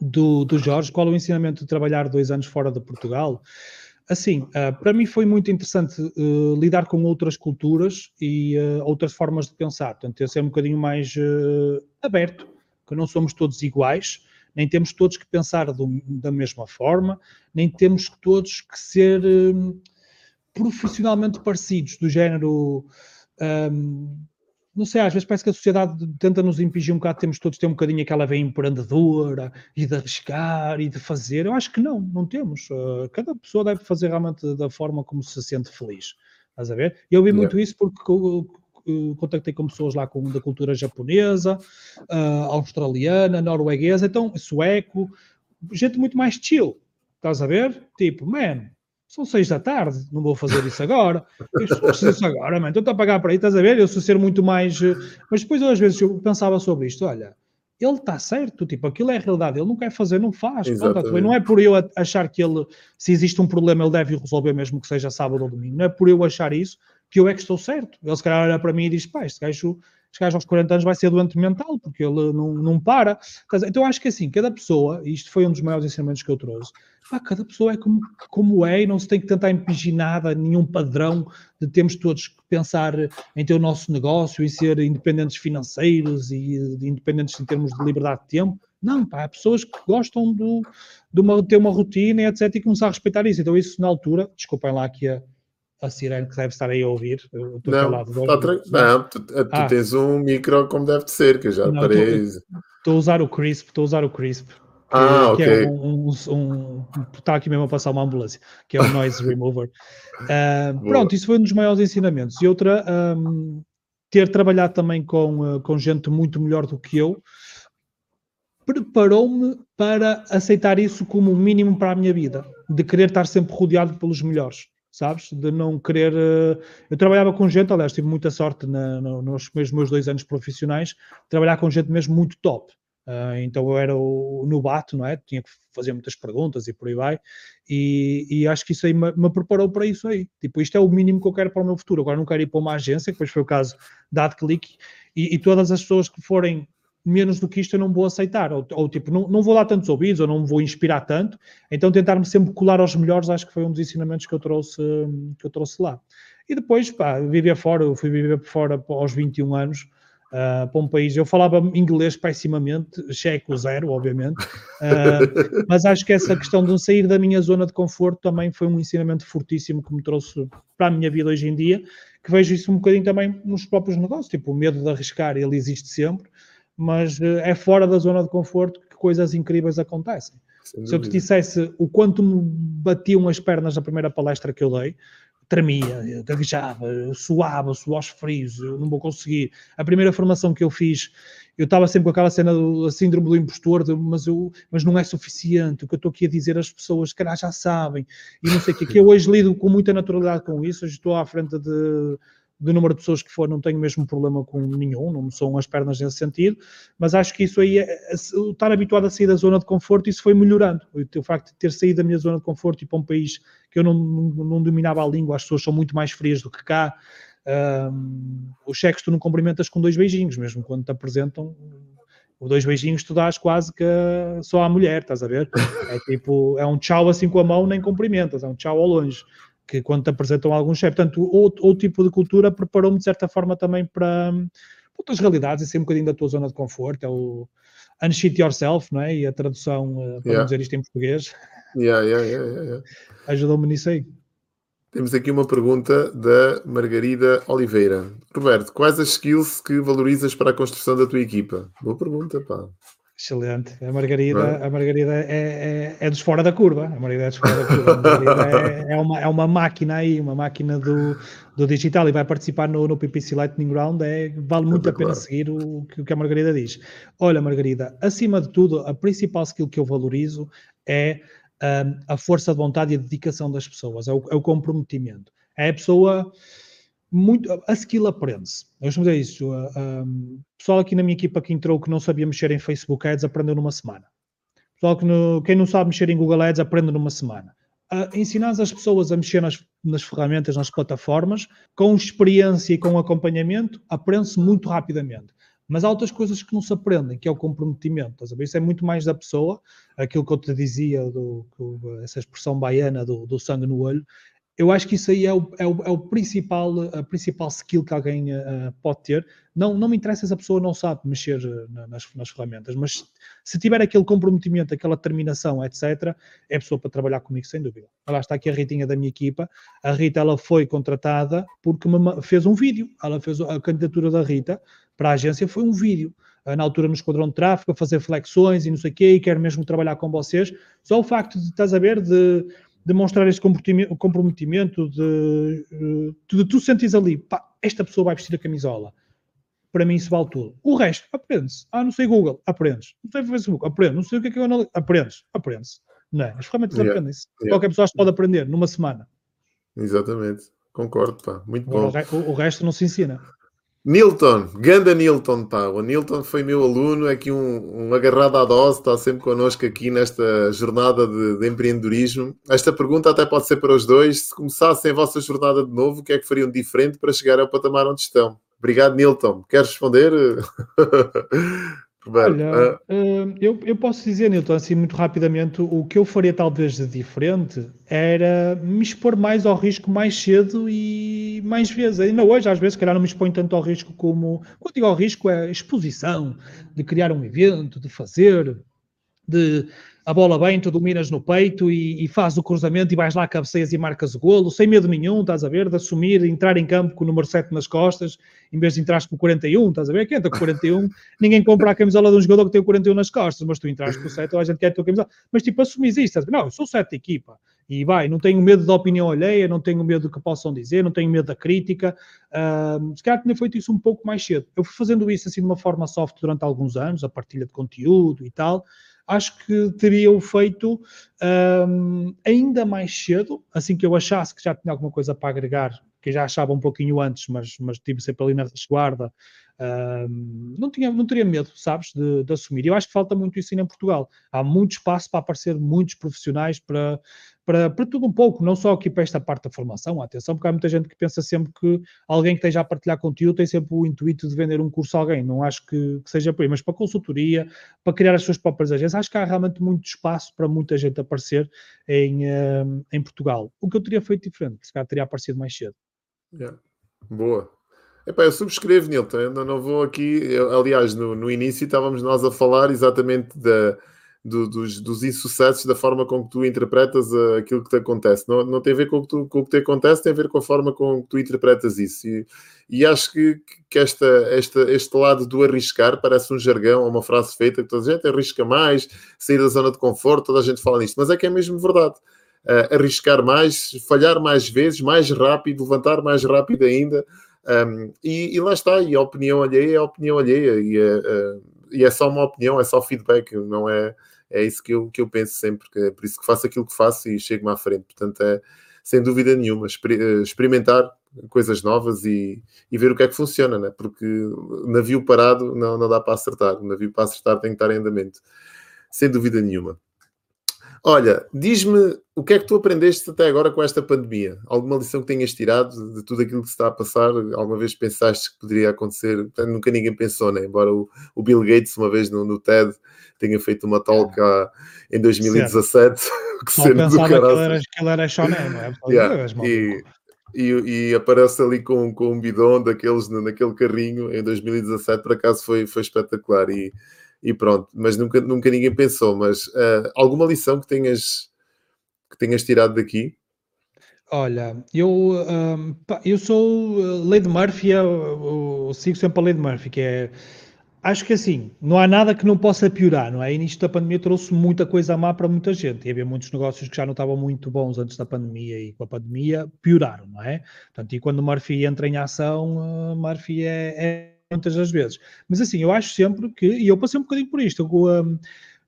B: do, do Jorge, qual é o ensinamento de trabalhar dois anos fora de Portugal? Assim, uh, para mim foi muito interessante uh, lidar com outras culturas e uh, outras formas de pensar. Portanto, eu ser um bocadinho mais aberto, que não somos todos iguais, nem temos todos que pensar do, da mesma forma, nem temos todos que ser profissionalmente parecidos, do género. Não sei, às vezes parece que a sociedade tenta nos impingir um bocado, temos todos ter um bocadinho aquela veia empreendedora e de arriscar e de fazer. Eu acho que não, não temos. Uh, cada pessoa deve fazer realmente da forma como se sente feliz. Estás a ver? Eu vi muito isso porque contactei com pessoas lá com, da cultura japonesa, uh, australiana, norueguesa, então sueco, gente muito mais chill. Estás a ver? Tipo, man, são seis da tarde, não vou fazer isso agora. Eu preciso isso agora, mano. Então estou a pagar para aí, estás a ver? Eu sou ser muito mais. Eh, mas depois, às vezes, eu pensava sobre isto: olha, ele está certo, tipo, aquilo é a realidade, ele não quer fazer, não faz. Pronto, não é por eu achar que ele, se existe um problema, ele deve resolver, mesmo que seja sábado ou domingo. Não é por eu achar isso que eu é que estou certo. Ele se calhar olha para mim e diz: pá, este gajo gajo aos 40 anos vai ser doente mental, porque ele não, não para. Então acho que assim, cada pessoa, e isto foi um dos maiores ensinamentos que eu trouxe, pá, cada pessoa é como, como é e não se tem que tentar impingir nada, nenhum padrão de termos todos que pensar em ter o nosso negócio e ser independentes financeiros e independentes em termos de liberdade de tempo. Não, pá, há pessoas que gostam do, de, uma, ter uma rotina etc. e começar a respeitar isso. Então, isso na altura, desculpem lá que a, a Sirene que deve estar aí a ouvir.
A: Eu estou não, lado tá tra... não, tu, tu ah. tens um micro como deve ser, que já parei.
B: Estou a usar o Crisp, estou a usar o Crisp.
A: Que, ah,
B: que
A: é
B: ok. É um, um, um, está aqui mesmo a passar uma ambulância, que é o Noise Remover. Uh, pronto, isso foi um dos maiores ensinamentos. E outra, um, ter trabalhado também com, uh, com gente muito melhor do que eu, preparou-me para aceitar isso como um mínimo para a minha vida, de querer estar sempre rodeado pelos melhores sabes? De não querer. Uh... Eu trabalhava com gente, aliás, tive muita sorte na, no, nos meus dois anos profissionais, trabalhar com gente mesmo muito top. Uh, então eu era o novato, não é? Tinha que fazer muitas perguntas e por aí vai. E, e acho que isso aí me, me, preparou para isso aí. Tipo, isto é o mínimo que eu quero para o meu futuro. Agora não quero ir para uma agência, que depois foi o caso da AdClick, e, e todas as pessoas que forem menos do que isto eu não vou aceitar, ou, ou tipo, não, não vou dar tantos ouvidos, ou não vou inspirar tanto, então tentar-me sempre colar aos melhores, acho que foi um dos ensinamentos que eu trouxe, que eu trouxe lá. E depois, pá, viver fora, eu fui viver fora aos 21 anos, uh, para um país, eu falava inglês pessimamente, checo zero, obviamente, uh, mas acho que essa questão de sair da minha zona de conforto também foi um ensinamento fortíssimo que me trouxe para a minha vida hoje em dia, que vejo isso um bocadinho também nos próprios negócios, tipo, o medo de arriscar, ele existe sempre, mas eh, é fora da zona de conforto que coisas incríveis acontecem. Se eu te dissesse o quanto me batiam as pernas na primeira palestra que eu dei, tremia, gaguejava, suava, suava frios, eu não vou conseguir. A primeira formação que eu fiz, eu estava sempre com aquela cena do síndrome do impostor, de, mas, eu, mas não é suficiente, o que eu estou aqui a dizer as pessoas, que já sabem, e não sei o que, que eu hoje lido com muita naturalidade com isso, hoje estou à frente de do número de pessoas que for, não tenho mesmo problema com nenhum, não me são as pernas nesse sentido, mas acho que isso aí, é estar habituado a sair da zona de conforto, isso foi melhorando. O, facto de ter saído da minha zona de conforto e para um país que eu não, não, não dominava a língua, as pessoas são muito mais frias do que cá. Um, os cheques tu não cumprimentas com dois beijinhos, mesmo quando te apresentam, o dois beijinhos tu dás quase que só à mulher, estás a ver? É tipo, é um tchau assim com a mão, nem cumprimentas, é um tchau ao longe que quando te apresentam algum chefe. Portanto, o, o tipo de cultura preparou-me de certa forma também para, para outras realidades e ser um bocadinho da tua zona de conforto. É o unshit yourself, não é? E a tradução, uh, para yeah. dizer isto em português,
A: yeah, yeah.
B: ajudou-me nisso aí.
A: Temos aqui uma pergunta da Margarida Oliveira. Roberto, quais as skills que valorizas para a construção da tua equipa? Boa pergunta, pá.
B: Excelente. A Margarida, a Margarida é, é, é, dos fora da curva. A Margarida é dos fora da curva. A Margarida é, é, uma, é uma máquina aí, uma máquina do, do digital e vai participar no, no PPC Lightning Round. É, vale muito a pena seguir o, o que a Margarida diz. Olha, Margarida, acima de tudo, a principal skill que eu valorizo é um, a força de vontade e a dedicação das pessoas, é o, é o comprometimento. É a pessoa muito, a skill aprende-se. Eu costumo dizer isso. Um, pessoal aqui na minha equipa que entrou que não sabia mexer em Facebook Ads aprendeu numa semana. Pessoal que no, quem não sabe mexer em Google Ads aprende numa semana. Uh, ensinar as pessoas a mexer nas, nas ferramentas, nas plataformas, com experiência e com acompanhamento, aprende-se muito rapidamente. Mas há outras coisas que não se aprendem, que é o comprometimento. Isso é muito mais da pessoa, aquilo que eu te dizia, do, essa expressão baiana do, do sangue no olho, eu acho que isso aí é o, é o, é o principal, a principal skill que alguém uh, pode ter. Não, não me interessa se a pessoa não sabe mexer uh, nas, nas, ferramentas, mas se tiver aquele comprometimento, aquela determinação, etc., é pessoa para trabalhar comigo, sem dúvida. Lá está aqui a Ritinha da minha equipa. A Rita ela foi contratada porque fez um vídeo. Ela fez a candidatura da Rita para a agência, foi um vídeo. Uh, na altura no Esquadrão de Tráfego, a fazer flexões e não sei o quê, e quero mesmo trabalhar com vocês. Só o facto de, estás a ver, de demonstrar este comprometimento, de, de, de tu sentes ali, pá, esta pessoa vai vestir a camisola. Para mim isso vale tudo. O resto, aprende-se. Ah, não sei Google, aprendes. Não sei Facebook, aprende. Não sei o que é que eu analiso, aprendes. Aprende-se. Não é? As ferramentas yeah. aprendem-se. Yeah. Qualquer pessoa pode aprender numa semana.
A: Exatamente. Concordo, pá. Muito bom.
B: O, o resto não se ensina.
A: Nilton, ganda Nilton, pá. O Nilton foi meu aluno, é aqui um, um agarrado à dose, está sempre connosco aqui nesta jornada de, de, empreendedorismo. Esta pergunta até pode ser para os dois. Se começassem a vossa jornada de novo, o que é que fariam diferente para chegar ao patamar onde estão? Obrigado, Nilton. Queres responder?
B: Olha, uh, eu, eu posso dizer, Nilton, assim muito rapidamente, o que eu faria talvez de diferente era me expor mais ao risco mais cedo e mais vezes. Ainda hoje, às vezes, se calhar não me exponho tanto ao risco como. Quando digo ao risco, é exposição, de criar um evento, de fazer, de a bola bem, tu dominas no peito e, e fazes o cruzamento e vais lá, cabeceias e marcas o golo, sem medo nenhum, estás a ver, de assumir, entrar em campo com o número 7 nas costas, em vez de entrar com o 41, estás a ver, quem entra com o 41, ninguém compra a camisola de um jogador que tem o 41 nas costas, mas tu entras com o 7, a gente quer a tua camisola, mas tipo, assumis isto, não, eu sou 7 de equipa, e vai, não tenho medo da opinião alheia, não tenho medo do que possam dizer, não tenho medo da crítica. Uh, se calhar tinha feito isso um pouco mais cedo. Eu fui fazendo isso assim de uma forma soft durante alguns anos, a partilha de conteúdo e tal, acho que teriam feito um, ainda mais cedo, assim que eu achasse que já tinha alguma coisa para agregar, que já achava um pouquinho antes, mas, mas tive sempre ali na resguarda, não, tinha, não teria medo, sabes, de, de, assumir. Eu acho que falta muito isso em Portugal. Há muito espaço para aparecer muitos profissionais para, para, para tudo um pouco, não só aqui para esta parte da formação, atenção, porque há muita gente que pensa sempre que alguém que esteja a partilhar conteúdo tem sempre o intuito de vender um curso a alguém, não acho que, que seja por aí, mas para consultoria, para criar as suas próprias agências, acho que há realmente muito espaço para muita gente aparecer em, em Portugal. O que eu teria feito diferente, se calhar teria aparecido mais cedo.
A: Yeah. Boa. Epá, eu subscrevo, Nilton, eu não vou aqui, eu, aliás, no, no início estávamos nós a falar exatamente da do, dos, dos insucessos da forma com que tu interpretas uh, aquilo que te acontece. Não, não tem a ver com o, tu, com o, que te acontece, tem a ver com a forma com que tu interpretas isso. E, e acho que, que esta, esta, este lado do arriscar parece um jargão ou uma frase feita que toda a gente arrisca mais, sair da zona de conforto, toda a gente fala nisto, mas é que é mesmo verdade. Uh, arriscar mais, falhar mais vezes, mais rápido, levantar mais rápido ainda. Um, e, e, lá está, e a opinião alheia é a opinião alheia, e é, uh, e é só uma opinião, é só feedback, não é, é isso que eu, que eu penso sempre, que é por isso que faço aquilo que faço e chego-me à frente. Portanto, é sem dúvida nenhuma, eh, experimentar coisas novas e, e ver o que é que funciona, né? porque navio parado não, não dá para acertar, navio para acertar tem que estar em andamento, sem dúvida nenhuma. Olha, diz-me o que é que tu aprendeste até agora com esta pandemia? Alguma lição que tenhas tirado de tudo aquilo que se está a passar? Alguma vez pensaste que poderia acontecer? Nunca ninguém pensou, né? Embora o, o Bill Gates, uma vez no, no, TED, tenha feito uma talk ah, em 2017.
B: que Só pensava que ele, era, que ele era choné, não é?
A: Yeah. E, e, e, aparece ali com, com um bidão daqueles naquele carrinho em 2017, por acaso foi, foi espetacular. E, e pronto, mas nunca, nunca ninguém pensou. Mas uh, alguma lição que tenhas, que tenhas tirado daqui?
B: Olha, eu, um, eu sou uh, Lei de Murphy, eu, eu, eu, sigo sempre a Lei de Murphy, que é. Acho que assim, não há nada que não possa piorar, não é? Início da pandemia trouxe muita coisa má para muita gente. E havia muitos negócios que já não estavam muito bons antes da pandemia e com a pandemia pioraram, não é? Portanto, e quando o Murphy entra em ação, Murphy é, é muitas das vezes. Mas assim, eu acho sempre que, e eu passei um bocadinho por isto, eu, um,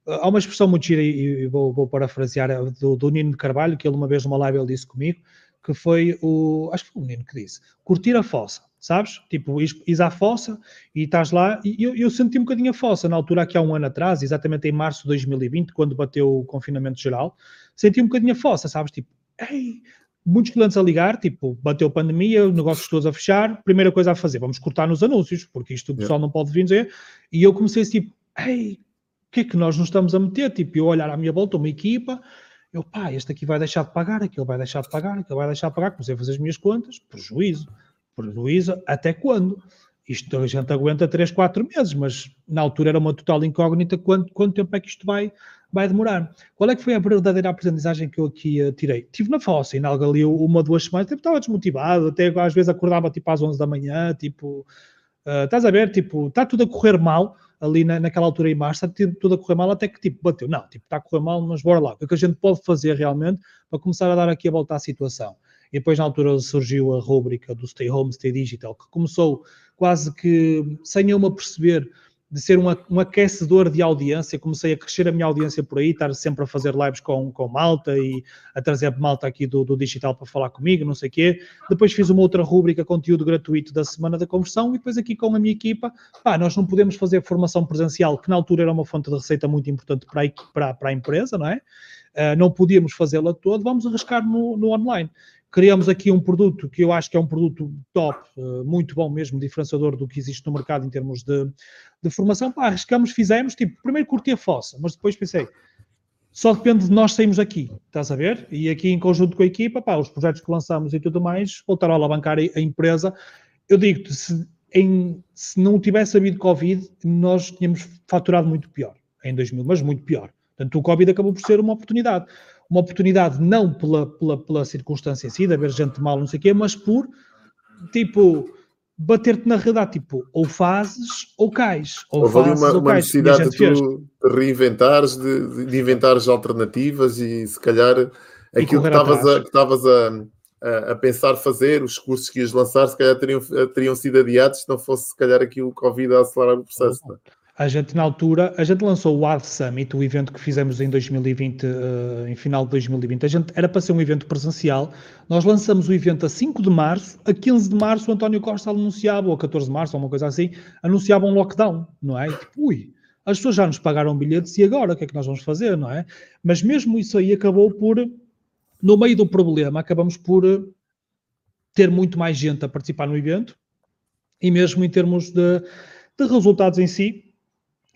B: há uma expressão muito gira, e, vou, vou parafrasear, do, do Nino de Carvalho, que ele uma vez numa live ele disse comigo, que foi o, acho que foi o Nino que disse, curtir a fossa, sabes? Tipo, ires à fossa e estás lá, e eu, eu senti um bocadinho a fossa, na altura aqui há um ano atrás, exatamente em março de 2020, quando bateu o confinamento geral, senti um bocadinho a fossa, sabes? Tipo, ei, muitos clientes a ligar, tipo, bateu pandemia, negócios todos a fechar, primeira coisa a fazer, vamos cortar nos anúncios, porque isto o pessoal não pode vir dizer. E eu comecei assim, tipo, ei, o que é que nós nos estamos a meter? Tipo, eu olhar à minha volta, uma equipa, eu, pá, este aqui vai deixar de pagar, aquele vai deixar de pagar, aquele vai deixar de pagar, comecei a fazer as minhas contas, prejuízo, prejuízo, até quando? Isto a gente aguenta 3, 4 meses, mas na altura era uma total incógnita quanto, quanto tempo é que isto vai, vai demorar. Qual é que foi a verdadeira aprendizagem que eu aqui uh, tirei? Tive na fossa, em algo ali uma, duas semanas, tipo, estava desmotivado, até às vezes acordava tipo às 11 da manhã, tipo, uh, estás a ver, tipo, está tudo a correr mal, ali na, naquela altura em março, está tudo a correr mal, até que tipo, bateu, não, tipo, está a correr mal, mas bora lá, o que, é que a gente pode fazer realmente para começar a dar aqui a volta à situação? E depois na altura surgiu a rúbrica do Stay Home, Stay Digital, que começou quase que sem eu me perceber de ser um, um, aquecedor de audiência, comecei a crescer a minha audiência por aí, estar sempre a fazer lives com, com malta e a trazer malta aqui do, do digital para falar comigo, não sei o quê. Depois fiz uma outra rúbrica, conteúdo gratuito da Semana da Conversão, e depois aqui com a minha equipa, pá, nós não podemos fazer formação presencial, que na altura era uma fonte de receita muito importante para a, para, para a empresa, não é? Uh, não podíamos fazê-la toda, vamos arriscar no, no online criamos aqui um produto que eu acho que é um produto top, eh, muito bom mesmo, diferenciador do que existe no mercado em termos de, de formação. Pá, arriscamos, fizemos, tipo, primeiro curti a fossa, mas depois pensei, só depende de nós sairmos aqui, estás a ver? E aqui em conjunto com a equipa, pá, os projetos que lançamos e tudo mais, voltaram a alavancar a, empresa. Eu digo-te, se, se não tivesse havido Covid, nós tínhamos faturado muito pior em 2000, mas muito pior. Portanto, o Covid acabou por ser uma oportunidade uma oportunidade não pela, pela, pela circunstância em si, de haver gente mal, não sei o quê, mas por, tipo, bater-te na realidade, tipo, ou fazes ou cais. Ou
A: Houve
B: fazes,
A: uma,
B: ou
A: uma
B: cais,
A: necessidade de tu reinventares, de, de inventares alternativas e se calhar aquilo que estavas a, que a, a, pensar fazer, os cursos que ias lançar, se calhar teriam, teriam sido adiados se não fosse se calhar aqui o Covid a acelerar o processo. Não?
B: A gente, na altura, a gente lançou o Ad Summit, o evento que fizemos em 2020, uh, eh, em final de 2020. A gente era para ser um evento presencial. Nós lançamos o evento a 5 de março. A 15 de março, o António Costa anunciava, ou a 14 de março, ou uma coisa assim, anunciava um lockdown, não é? Tipo, ui, as pessoas já nos pagaram bilhetes e agora o que é que nós vamos fazer, não é? Mas mesmo isso aí acabou por, no meio do problema, acabamos por eh, ter muito mais gente a participar no evento e mesmo em termos de, de resultados em si,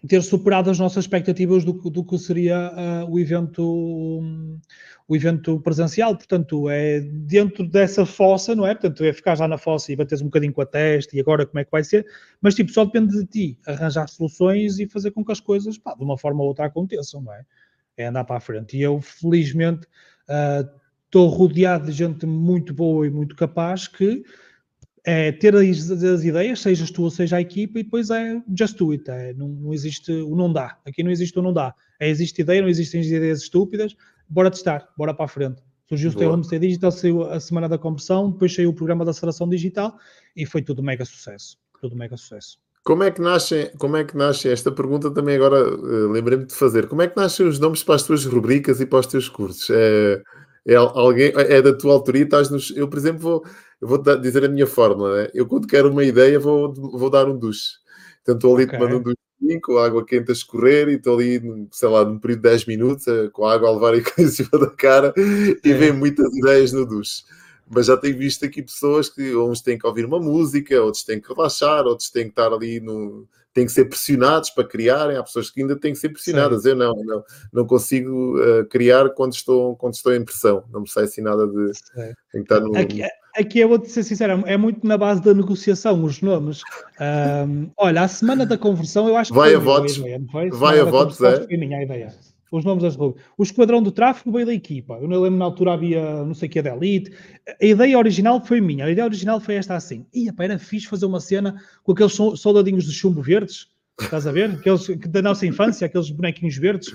B: ter superado as nossas expectativas do, do que seria uh, o evento um, o evento presencial, portanto é dentro dessa fossa, não é? Portanto é ficar já na fossa e bateres um bocadinho com a testa e agora como é que vai ser, mas tipo, só depende de ti arranjar soluções e fazer com que as coisas, pá, de uma forma ou outra aconteçam, não é? É andar para a frente. E eu, felizmente, uh, estou rodeado de gente muito boa e muito capaz que é ter as, as, ideias, sejas tu ou seja a equipa, e depois é just do it. É, não, não, existe o não dá. Aqui não existe o não dá. É, existe ideia, não existem ideias estúpidas. Bora testar, bora para a frente. Surgiu o Stay Home Stay Digital, saiu a semana da conversão, depois saiu o programa da aceleração digital e foi tudo mega sucesso. Tudo mega sucesso.
A: Como é que nasce, como é que nasce esta pergunta também agora uh, lembrei-me de fazer. Como é que nascem os nomes para as tuas rubricas e para os teus cursos? É, é alguém é da tua autoria, estás nos, eu por exemplo vou eu vou dizer a minha fórmula, né? eu quando quero uma ideia vou, vou dar um duche. Então estou ali okay. tomando um duche com a água quente a escorrer e estou ali, sei lá, num período de 10 minutos, eh, com a água a levar em cima da cara e é. vem muitas ideias no duche. Mas já tenho visto aqui pessoas que uns têm que ouvir uma música, outros têm que relaxar, outros têm que estar ali no, têm que ser pressionados para criarem. Há pessoas que ainda têm que ser pressionadas. Sim. Eu não, não, não consigo uh, criar quando estou, quando estou em pressão. Não me sai assim nada de. Que estar no,
B: aqui, aqui eu vou-te ser sincero, é muito na base da negociação, os nomes. Um, olha, a semana da conversão, eu acho que
A: vai a votos. Ideia, vai a votos, é.
B: Foi a minha ideia. Os nomes das rubricas. O Esquadrão do Tráfego veio da equipa. Eu não lembro na altura havia não sei o que da Elite. A ideia original foi minha. A ideia original foi esta assim. Ia, pá, era fixe fazer uma cena com aqueles soldadinhos de chumbo verdes. Estás a ver? Aqueles da nossa infância, aqueles bonequinhos verdes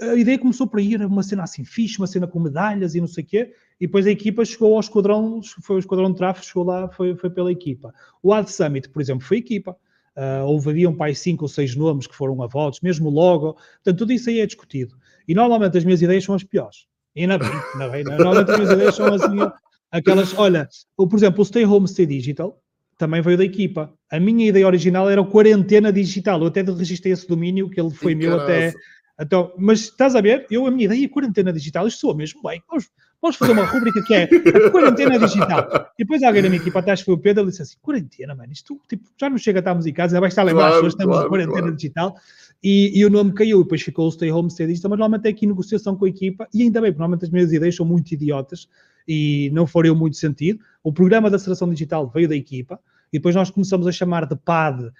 B: a ideia começou por aí, era uma cena assim fixe, uma cena com medalhas e não sei o quê, e depois a equipa chegou ao esquadrão, foi o esquadrão de tráfego, chegou lá, foi, foi pela equipa. O Ad Summit, por exemplo, foi equipa. Uh, houve havia um pai cinco ou seis nomes que foram a votos, mesmo logo, portanto tudo isso aí é discutido. E normalmente as minhas ideias são as piores. E na bem, na bem, normalmente as minhas ideias são as minhas, aquelas, olha, por exemplo, o Stay Home Stay Digital, também veio da equipa. A minha ideia original era o quarentena digital. Eu até registrei esse domínio, que ele foi meu até, então, mas estás a ver? Eu, a minha ideia é quarentena digital, isto soa mesmo bem. Vamos, vamos fazer uma rubrica que é a quarentena digital. E depois alguém da minha equipa, acho que foi o Pedro, ele disse assim: quarentena, mano, isto tipo, já não chega a estarmos em casa, já vai estar a lembrar claro, pessoas, estamos claro, em quarentena claro. digital. E, e, o nome caiu, e depois ficou o Stay Home Stay Digital, mas normalmente é aqui negociação com a equipa, e ainda bem, porque normalmente as minhas ideias são muito idiotas e não fariam muito sentido. O programa da aceleração digital veio da equipa, e depois nós começamos a chamar de PAD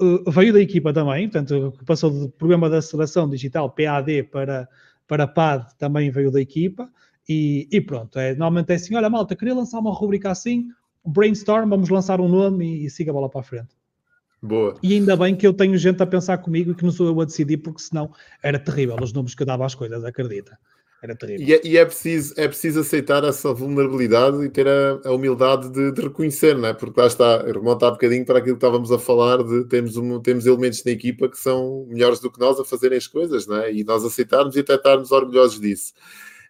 B: uh, veio da equipa também, portanto, passou do programa da aceleração digital PAD para, para PAD também veio da equipa. E, e, pronto, é, normalmente é assim: olha, malta, queria lançar uma rubrica assim, brainstorm, vamos lançar um nome e, e siga a bola para a frente.
A: Boa.
B: E ainda bem que eu tenho gente a pensar comigo e que não sou eu a decidir, porque senão era terrível os nomes que eu dava às coisas, acredita. Era terrível.
A: E, é, e é, preciso, é preciso aceitar essa vulnerabilidade e ter a, a humildade de, de, reconhecer, não é? Porque lá está, remonta um bocadinho para aquilo que estávamos a falar de temos, um, temos elementos na equipa que são melhores do que nós a fazerem as coisas, não é? E nós aceitarmos e até estarmos orgulhosos disso.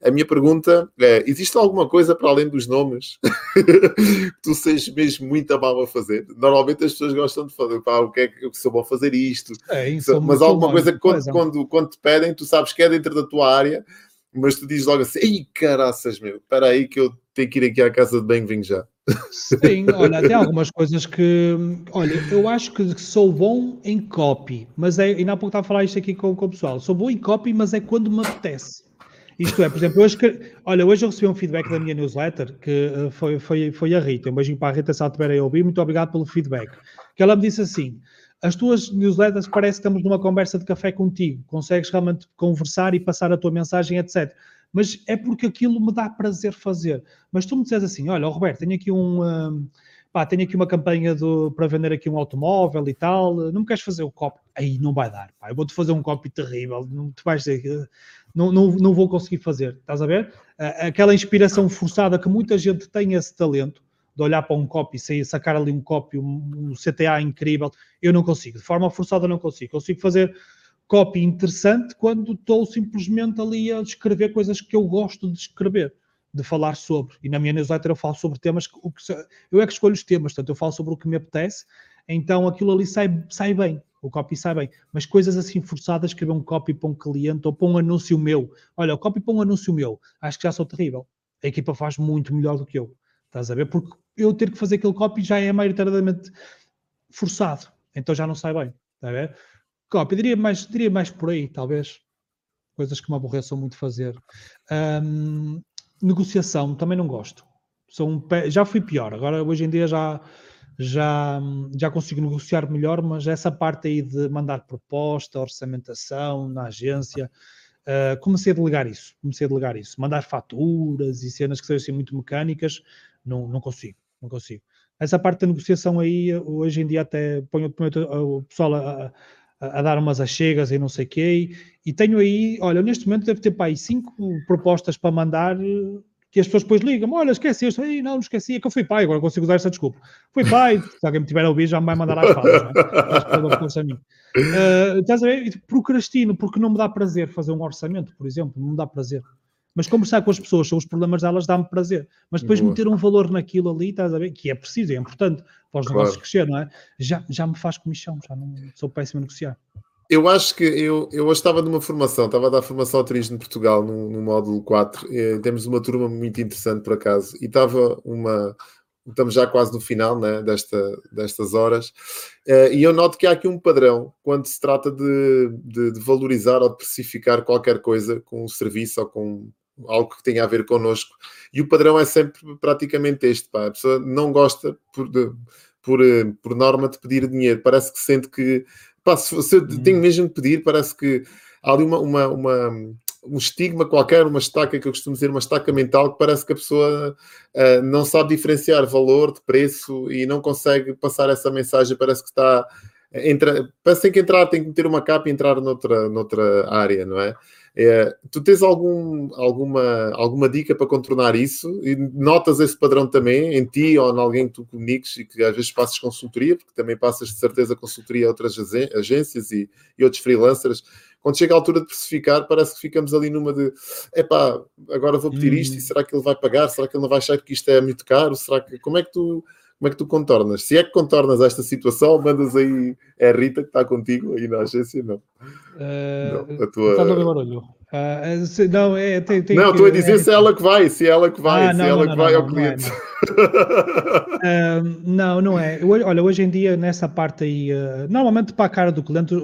A: A minha pergunta é: existe alguma coisa para além dos nomes que tu sejas mesmo muito mal a fazer? Normalmente as pessoas gostam de fazer, pá, o que é que eu sou bom a fazer isto? É, mas alguma coisa que quando, quando, quando te pedem, tu sabes que é dentro da tua área mas tu dizes logo assim: ei, caraças, meu, espera aí que eu tenho que ir aqui à casa de bem, vim já.
B: Sim, olha, tem algumas coisas que. Olha, eu acho que sou bom em copy, mas é. E há pouco estava a falar isto aqui com, com o pessoal. Sou bom em copy, mas é quando me apetece. Isto é, por exemplo, hoje, olha, hoje eu recebi um feedback da minha newsletter que uh, foi, foi, foi a Rita. Um beijinho para a Rita se ela estiver a ouvir. Muito obrigado pelo feedback. Que ela me disse assim: as tuas newsletters parece que estamos numa conversa de café contigo, consegues realmente conversar e passar a tua mensagem, etc. Mas é porque aquilo me dá prazer fazer. Mas tu me dizes assim: olha, Roberto, tenho aqui um. um pá, tenho aqui uma campanha do, para vender aqui um automóvel e tal, não me queres fazer o copy? Aí não vai dar, pá, eu vou-te fazer um copy terrível, não te vais dizer, não, não, não vou conseguir fazer, estás a ver? Aquela inspiração forçada que muita gente tem esse talento, de olhar para um copy, sair, sacar ali um copy, um, um CTA incrível, eu não consigo. De forma forçada não consigo. Consigo fazer copy interessante quando estou simplesmente ali a escrever coisas que eu gosto de escrever, de falar sobre. E na minha newsletter eu falo sobre temas que, o que eu é que escolho os temas, portanto eu falo sobre o que me apetece, então aquilo ali sai, sai bem, o copy sai bem. Mas coisas assim forçadas, escrever um copy para um cliente ou para um anúncio meu. Olha, o copy para um anúncio meu, acho que já sou terrível. A equipa faz muito melhor do que eu. Estás a ver? Porque eu ter que fazer aquele copy já é maioritariamente forçado. Então já não sai bem. Está a ver? Copy, diria mais, diria mais por aí, talvez. Coisas que me aborreçam muito fazer. Um, negociação, também não gosto. Sou um já fui pior. Agora, hoje em dia, já, já, já consigo negociar melhor, mas essa parte aí de mandar proposta, orçamentação na agência, uh, comecei a delegar isso. Comecei a delegar isso. Mandar faturas e cenas que sejam assim muito mecânicas, não, não consigo, não consigo. Essa parte da negociação aí, hoje em dia até ponho, ponho o pessoal a, a, a, dar umas achegas e não sei o quê, e, e, tenho aí, olha, neste momento deve ter para aí cinco propostas para mandar que as pessoas depois ligam, olha, esqueci, eu ei, não, não esqueci, é que eu fui pai, agora consigo usar essa desculpa. Fui pai, se alguém me tiver a ouvir já me vai mandar às falas, não é? A mim. Uh, estás a ver? Procrastino, porque não me dá prazer fazer um orçamento, por exemplo, não me dá prazer. Mas conversar com as pessoas sobre os problemas delas dá-me prazer. Mas depois Boa. meter um valor naquilo ali, estás a ver? Que é preciso, é importante para os claro. negócios crescer, não é? Já, já me faz comissão, já não sou péssimo a negociar.
A: Eu acho que eu, eu hoje estava numa formação, estava a dar formação ao turismo de Portugal no, no módulo 4. E, temos uma turma muito interessante por acaso, e estava uma. Estamos já quase no final né, desta, destas horas, uh, e eu noto que há aqui um padrão quando se trata de, de, de valorizar ou de precificar qualquer coisa com um serviço ou com algo que tenha a ver connosco. E o padrão é sempre praticamente este: pá. a pessoa não gosta, por, de, por, eh, por norma, de pedir dinheiro. Parece que sente que, pá, se, se eu hum. tenho mesmo de pedir, parece que há ali uma, uma, uma, um estigma qualquer, uma estaca que eu costumo dizer, uma estaca mental, que parece que a pessoa uh, não sabe diferenciar valor de preço e não consegue passar essa mensagem. Parece que está. Entra, parece que entrar, tem que meter uma capa e entrar noutra, noutra área, não é? É, tu tens algum, alguma, alguma dica para contornar isso? E notas esse padrão também em ti ou em alguém que tu comuniques e que às vezes passas consultoria, porque também passas de certeza consultoria a outras agências e, e outros freelancers. Quando chega a altura de precificar, parece que ficamos ali numa de epá, agora vou pedir isto e hum. será que ele vai pagar? Será que ele não vai achar que isto é muito caro? Será que, como é que tu como é que tu contornas? Se é que contornas esta situação, mandas aí, é a Rita que está contigo aí na agência, não?
B: Uh, não, a tua... Está no barulho. Uh, não, é, tem, tem
A: não, estou a dizer é, se é ela que vai, se é ela que vai, ah, se não, ela não, que vai ao cliente.
B: uh, não, não é. Olha, hoje em dia, nessa parte aí, uh, normalmente para a cara do cliente,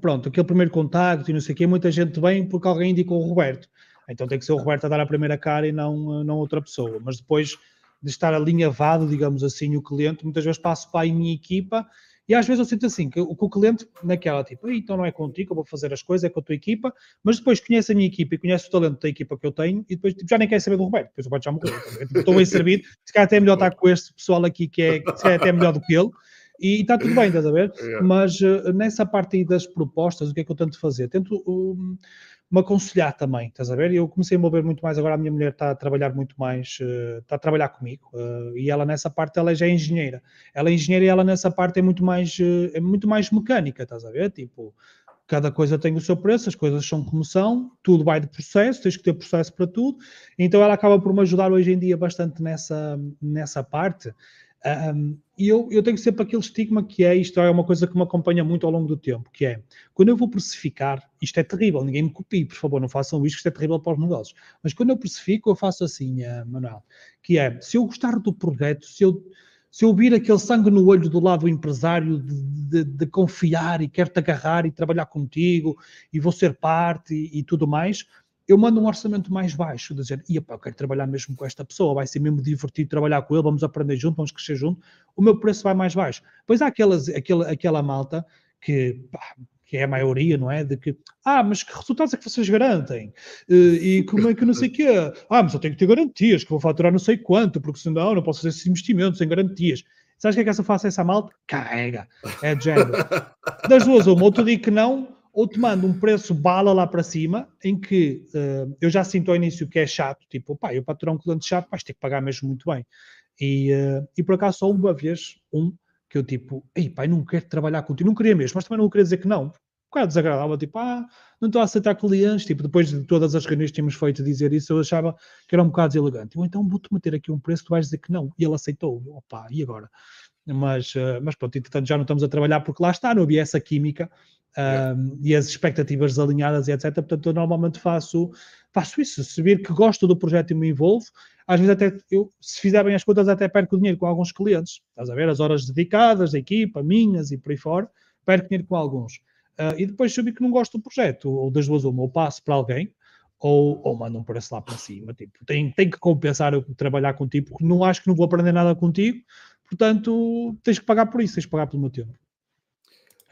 B: pronto, aquele primeiro contacto e não sei o quê, muita gente vem porque alguém indicou o Roberto. Então tem que ser o Roberto a dar a primeira cara e não, não outra pessoa. Mas depois de estar alinhavado, digamos assim, o cliente, muitas vezes passo para a minha equipa e às vezes eu sinto assim, que o, que o cliente naquela, tipo, então não é contigo, eu vou fazer as coisas, é com a tua equipa, mas depois conhece a minha equipa e conhece o talento da equipa que eu tenho e depois tipo, já nem quer saber do Roberto, depois o Roberto já morreu. Tá tipo, estou bem servido, se calhar até é melhor estar com este pessoal aqui que é, até é melhor do que ele. E está tudo bem, estás a ver? Yeah. Mas uh, nessa parte aí das propostas, o que é que eu tento fazer? Tento uh, me aconselhar também, estás a ver? Eu comecei a mover muito mais, agora a minha mulher está a trabalhar muito mais, uh, está a trabalhar comigo, uh, e ela nessa parte, ela já é engenheira. Ela é engenheira e ela nessa parte é muito mais, uh, é muito mais mecânica, estás a ver? Tipo, cada coisa tem o seu preço, as coisas são como são, tudo vai de processo, tens que ter processo para tudo, então ela acaba por me ajudar hoje em dia bastante nessa, nessa parte. Um, e eu, eu tenho sempre aquele estigma que é, isto é uma coisa que me acompanha muito ao longo do tempo, que é, quando eu vou precificar, isto é terrível, ninguém me copie, por favor, não façam isto, isto é terrível para os negócios. Mas quando eu precifico, eu faço assim, uh, Manuel, que é, se eu gostar do projeto, se eu, se eu vir aquele sangue no olho do lado do empresário de, de, de confiar e quero-te agarrar e trabalhar contigo e vou ser parte e, e tudo mais, eu mando um orçamento mais baixo, dizer, ia eu quero trabalhar mesmo com esta pessoa, vai ser mesmo divertido trabalhar com ele, vamos aprender junto, vamos crescer junto, o meu preço vai mais baixo. Pois há aquelas, aquela, aquela malta que, pá, que é a maioria, não é? De que, ah, mas que resultados é que vocês garantem? E como é que não sei o quê? Ah, mas eu tenho que ter garantias, que vou faturar não sei quanto, porque senão não posso fazer esses investimentos sem garantias. Sabes o que é que essa faça essa malta? Carrega. É de género. Das duas, uma, ou tu que não, ou te mando um preço bala lá para cima, em que uh, eu já sinto ao início que é chato, tipo, pá, eu para cliente chato, vais ter que pagar mesmo muito bem. E, uh, e por acaso só uma vez, um, que eu tipo, ei pai, não quero trabalhar contigo, não queria mesmo, mas também não queria dizer que não, um bocado desagradável, tipo, ah, não estou a aceitar clientes, tipo, depois de todas as reuniões que tínhamos feito dizer isso, eu achava que era um bocado deselegante. Eu, então vou-te meter aqui um preço, tu vais dizer que não. E ele aceitou, opa, e agora? Mas, uh, mas pronto, entretanto já não estamos a trabalhar porque lá está, não havia essa química e as expectativas alinhadas e etc. Portanto, eu normalmente faço, faço isso. Se vir que gosto do projeto e me envolvo, às vezes até, eu, se fizer bem as contas, até perco dinheiro com alguns clientes. Estás a ver? As horas dedicadas da equipa, minhas e por aí fora, perco dinheiro com alguns. Uh, e depois, se que não gosto do projeto, ou das duas uma, ou passo para alguém, ou, ou mando um preço lá para cima. Tipo, tem, tem que compensar eu trabalhar contigo, porque não acho que não vou aprender nada contigo, portanto, tens que pagar por isso, tens que pagar pelo meu tempo.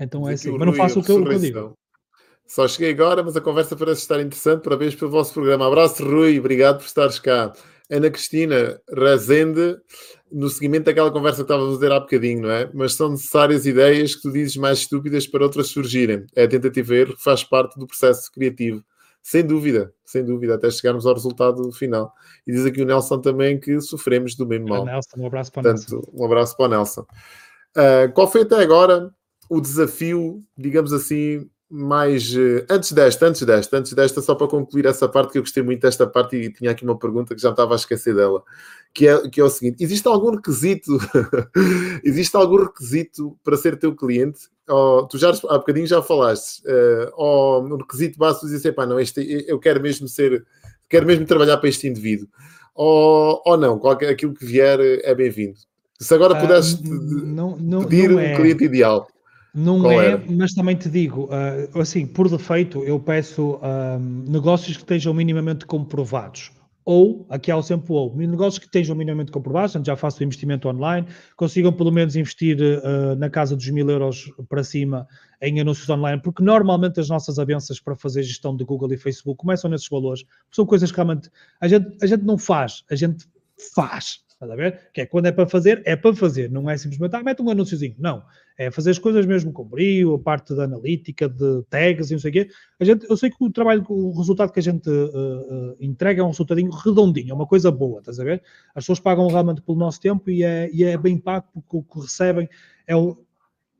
B: Então é assim, mas não faço o que, eu, digo.
A: Só cheguei agora, mas a conversa parece estar interessante. Parabéns pelo vosso programa. Abraço, Rui. Obrigado por estares cá. Ana Cristina Razende, no seguimento daquela conversa que estávamos a dizer há bocadinho, não é? Mas são necessárias ideias que tu dizes mais estúpidas para outras surgirem. É a tentativa erro que faz parte do processo criativo. Sem dúvida, sem dúvida, até chegarmos ao resultado final. E diz aqui o Nelson também que sofremos do mesmo mal.
B: Nelson, um abraço para o Nelson.
A: Um abraço para o Nelson. Uh, qual foi até agora o desafio, digamos assim, mais uh, antes desta, antes desta, antes desta, só para concluir essa parte que eu gostei muito desta parte e tinha aqui uma pergunta que já estava a esquecer dela, que é, que é o seguinte: existe algum requisito, existe algum requisito para ser teu cliente? Oh, tu já há bocadinho já falaste, uh, oh, no requisito básico dizer assim, pá, não, este, eu quero mesmo ser, quero mesmo trabalhar para este indivíduo, ou, ou não, qualquer, aquilo que vier é bem-vindo. Se agora ah, pudesses não, não, pedir não é. um cliente ideal.
B: Não Qual é, era? mas também te digo, uh, assim, por defeito, eu peço uh, negócios que estejam minimamente comprovados. Ou, aqui há o sempre ou, negócios que estejam minimamente comprovados, já faço investimento online, consigam pelo menos investir uh, na casa dos mil euros para cima em anúncios online, porque normalmente as nossas avanças para fazer gestão de Google e Facebook começam nesses valores, são coisas que realmente a gente, a gente não faz, a gente faz. Estás a ver? Que é quando é para fazer, é para fazer, não é simplesmente, ah, mete um anúnciozinho. Não. É fazer as coisas mesmo com brilho, a parte da analítica, de tags e não sei o quê. A gente, eu sei que o trabalho, o resultado que a gente uh, uh, entrega é um resultadinho redondinho, é uma coisa boa, estás a ver? As pessoas pagam realmente pelo nosso tempo e é, e é bem pago porque o que recebem é o,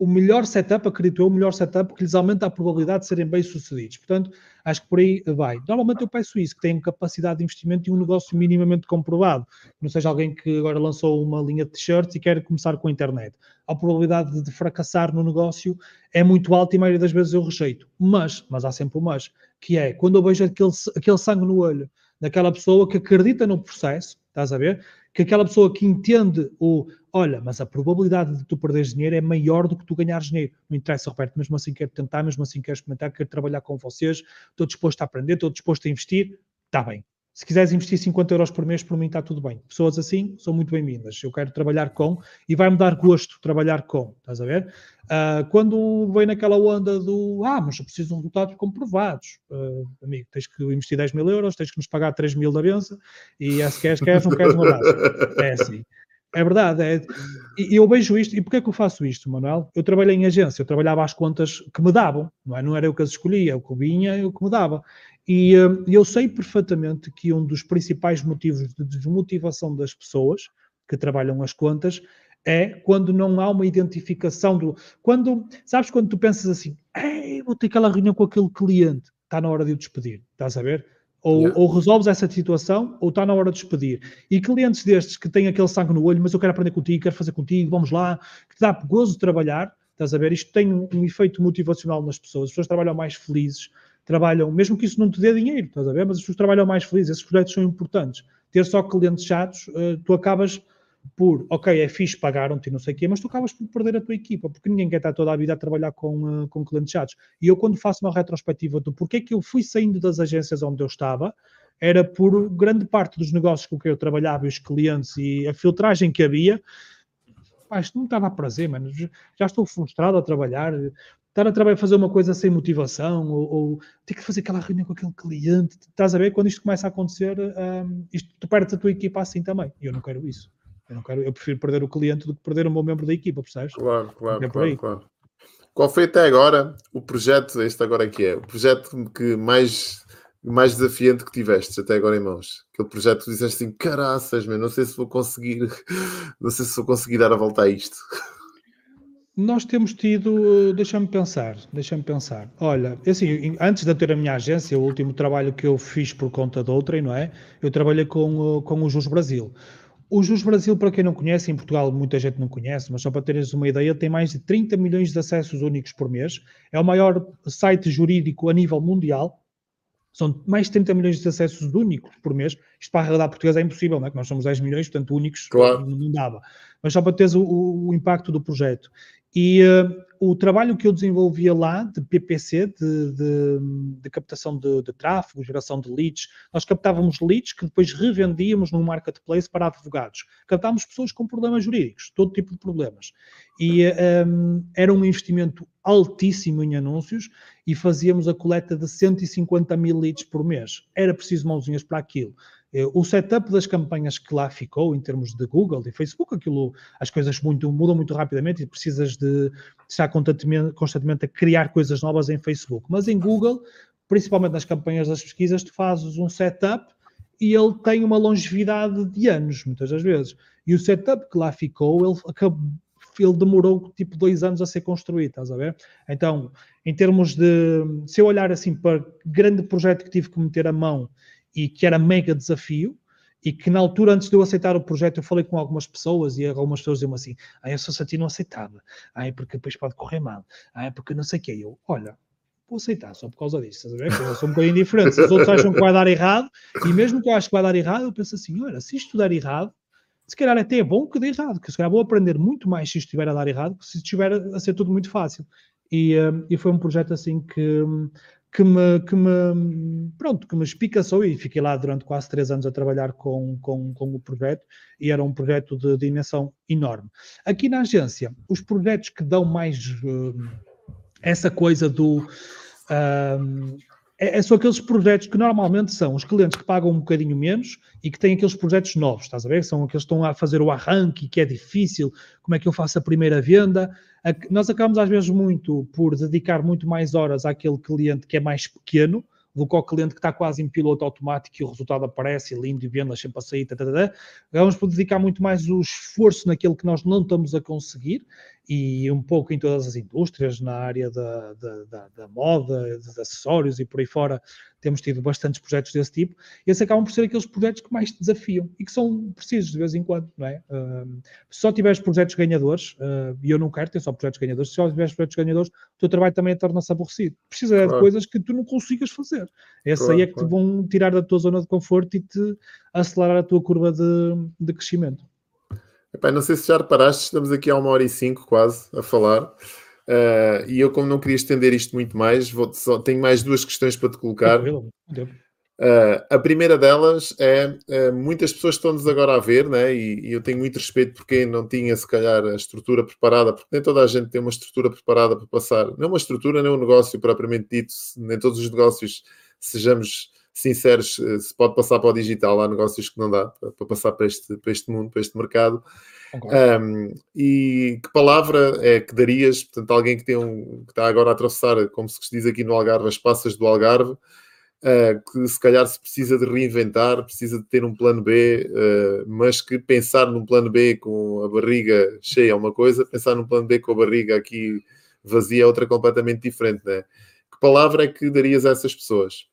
B: o melhor setup, acredito eu, o melhor setup que lhes aumenta a probabilidade de serem bem-sucedidos. Portanto, acho que por aí vai. Normalmente eu peço isso, que tenham capacidade de investimento e um negócio minimamente comprovado. Não seja alguém que agora lançou uma linha de t-shirts e quer começar com a internet. A probabilidade de fracassar no negócio é muito alta e a maioria das vezes eu rejeito. Mas, mas há sempre um mas, que é quando eu vejo aquele, aquele sangue no olho daquela pessoa que acredita no processo, estás a ver? Que aquela pessoa que entende o olha, mas a probabilidade de tu perderes dinheiro é maior do que tu ganhares dinheiro. Não interessa, Roberto, mesmo assim quero tentar, mesmo assim quero experimentar, quero trabalhar com vocês, estou disposto a aprender, estou disposto a investir, está bem. Se quiseres investir 50 euros por mês, por mim está tudo bem. Pessoas assim são muito bem-vindas. Eu quero trabalhar com e vai-me dar gosto trabalhar com. Estás a ver? Uh, quando vem naquela onda do ah, mas eu preciso de resultados comprovados, uh, amigo, tens que investir 10 mil euros, tens que nos pagar 3 mil da benção e é se queres, queres, não queres, dá. É assim. É verdade. É, e eu vejo isto. E porquê que eu faço isto, Manuel? Eu trabalhei em agência, eu trabalhava às contas que me davam, não, é? não era eu que as escolhia, o que vinha, eu que me dava. E uh, eu sei perfeitamente que um dos principais motivos de desmotivação das pessoas que trabalham as contas é quando não há uma identificação do. Quando, sabes, quando tu pensas assim, Ei, vou ter aquela reunião com aquele cliente, está na hora de o despedir, estás a ver? Ou, yeah. ou, resolves essa situação, ou está na hora de despedir. E clientes destes que têm aquele sangue no olho, mas eu quero aprender contigo, quero fazer contigo, vamos lá, que te dá gozo trabalhar, estás a ver? Isto tem um, um, efeito motivacional nas pessoas. As pessoas trabalham mais felizes, trabalham, mesmo que isso não te dê dinheiro, estás a ver? Mas as pessoas trabalham mais felizes, esses projetos são importantes. Ter só clientes chatos, uh, tu acabas por, ok, é fixe, pagaram-te e não sei o quê, mas tu acabas por perder a tua equipa, porque ninguém quer estar toda a vida a trabalhar com, uh, com clientes chatos. E eu, quando faço uma retrospectiva do porquê que eu fui saindo das agências onde eu estava, era por grande parte dos negócios com que eu trabalhava e os clientes e a filtragem que havia, pá, isto não estava a prazer, mano, já estou frustrado a trabalhar, estar a trabalhar, fazer uma coisa sem motivação, ou, ou, ter que fazer aquela reunião com aquele cliente, estás a ver? Quando isto começa a acontecer, um, isto, tu perdes a tua equipa assim também, e eu não quero isso. Eu, não quero, eu prefiro perder o cliente do que perder o meu membro da equipa, percebes?
A: Claro, claro, é claro, claro. Qual foi até agora o projeto, este agora aqui é, o projeto que mais, mais desafiante que tiveste até agora em mãos? Aquele projeto que disseste assim, caraças, meu, não sei se vou conseguir, não sei se vou conseguir dar a volta a isto.
B: Nós temos tido, deixa-me pensar, deixa-me pensar. Olha, assim, antes de ter a minha agência, o último trabalho que eu fiz por conta de outra, não é? Eu trabalhei com, com o Jus Brasil. O Jus Brasil, para quem não conhece, em Portugal muita gente não conhece, mas só para teres uma ideia, tem mais de 30 milhões de acessos únicos por mês. É o maior site jurídico a nível mundial. São mais de 30 milhões de acessos únicos por mês. Isto para a realidade portuguesa é impossível, não é? Que nós somos 10 milhões, portanto, únicos claro. não dava. Mas só para teres o, o impacto do projeto. E uh, o trabalho que eu desenvolvia lá, de PPC, de, de, de captação de, de, tráfego, geração de leads, nós captávamos leads que depois revendíamos no marketplace para advogados. Captávamos pessoas com problemas jurídicos, todo tipo de problemas. E um, era um investimento altíssimo em anúncios e fazíamos a coleta de 150 mil leads por mês. Era preciso mãozinhas para aquilo. Eh, o setup das campanhas que lá ficou, em termos de Google e Facebook, aquilo, as coisas muito, mudam muito rapidamente e precisas de estar constantemente, constantemente a criar coisas novas em Facebook. Mas em Google, principalmente nas campanhas das pesquisas, tu fazes um setup e ele tem uma longevidade de anos, muitas das vezes. E o setup que lá ficou, ele acabou, ele demorou tipo dois anos a ser construído, estás a ver? Então, em termos de, se eu olhar assim para grande projeto que tive que meter a mão e que era mega desafio, e que na altura, antes de eu aceitar o projeto, eu falei com algumas pessoas e algumas pessoas diziam assim, ah, eu sou a ti não aceitava, ah, porque depois pode correr mal, ah, porque não sei o que. Eu, olha, vou aceitar só por causa disso? Eu sou um bocadinho diferente. Se os outros acham que vai dar errado, e mesmo que eu acho que vai dar errado, eu penso assim, olha, se isto der errado, se calhar até é bom que dê errado, que se calhar vou aprender muito mais se isto estiver a dar errado, que se estiver a ser tudo muito fácil. E, um, e foi um projeto assim que, que me, que me, pronto, que me espicaçou e fiquei lá durante quase três anos a trabalhar com, com, com o projeto e era um projeto de dimensão enorme. Aqui na agência, os projetos que dão mais uh, essa coisa do uh, é, é, são aqueles projetos que normalmente são os clientes que pagam um bocadinho menos e que têm aqueles projetos novos, estás a ver? São aqueles que estão a fazer o arranque, que é difícil, como é que eu faço a primeira venda. Nós acabamos às vezes muito por dedicar muito mais horas àquele cliente que é mais pequeno, do que ao cliente que está quase em piloto automático e o resultado aparece, lindo e vendas sempre a sair, Acabamos por dedicar muito mais o esforço naquele que nós não estamos a conseguir e um pouco em todas as indústrias, na área da, da, da, da moda, dos acessórios e por aí fora, temos tido bastantes projetos desse tipo, esses acabam por ser aqueles projetos que mais te desafiam e que são precisos de vez em quando, não é? Uh, se só tiveres projetos ganhadores, uh, e eu não quero ter só projetos ganhadores, se só tiveres projetos ganhadores, o teu trabalho também torna-se aborrecido. Precisa claro. de coisas que tu não consigas fazer. Essas claro, aí é que claro. te vão tirar da tua zona de conforto e te acelerar a tua curva de, de crescimento.
A: Epá, não sei se já reparaste, estamos aqui há uma hora e cinco quase a falar. Uh, e eu, como não queria estender isto muito mais, vou, só, tenho mais duas questões para te colocar. Uh, a primeira delas é uh, muitas pessoas estão-nos agora a ver, né? E, e, eu tenho muito respeito por quem não tinha, se calhar, a estrutura preparada, porque nem toda a gente tem uma estrutura preparada para passar, não uma estrutura, nem um negócio propriamente dito, nem todos os negócios, sejamos sinceros, eh, se pode passar para o digital, há negócios que não dá para passar para este, para este mundo, para este mercado. Um, e que palavra é que darias, portanto, alguém que, tem um, que está agora a atravessar, como se diz aqui no Algarve, as passas do Algarve, uh, que se calhar se precisa de reinventar, precisa de ter um plano B, uh, mas que pensar num plano B com a barriga cheia é uma coisa, pensar num plano B com a barriga aqui vazia é outra completamente diferente, né? Que palavra é que darias a essas pessoas?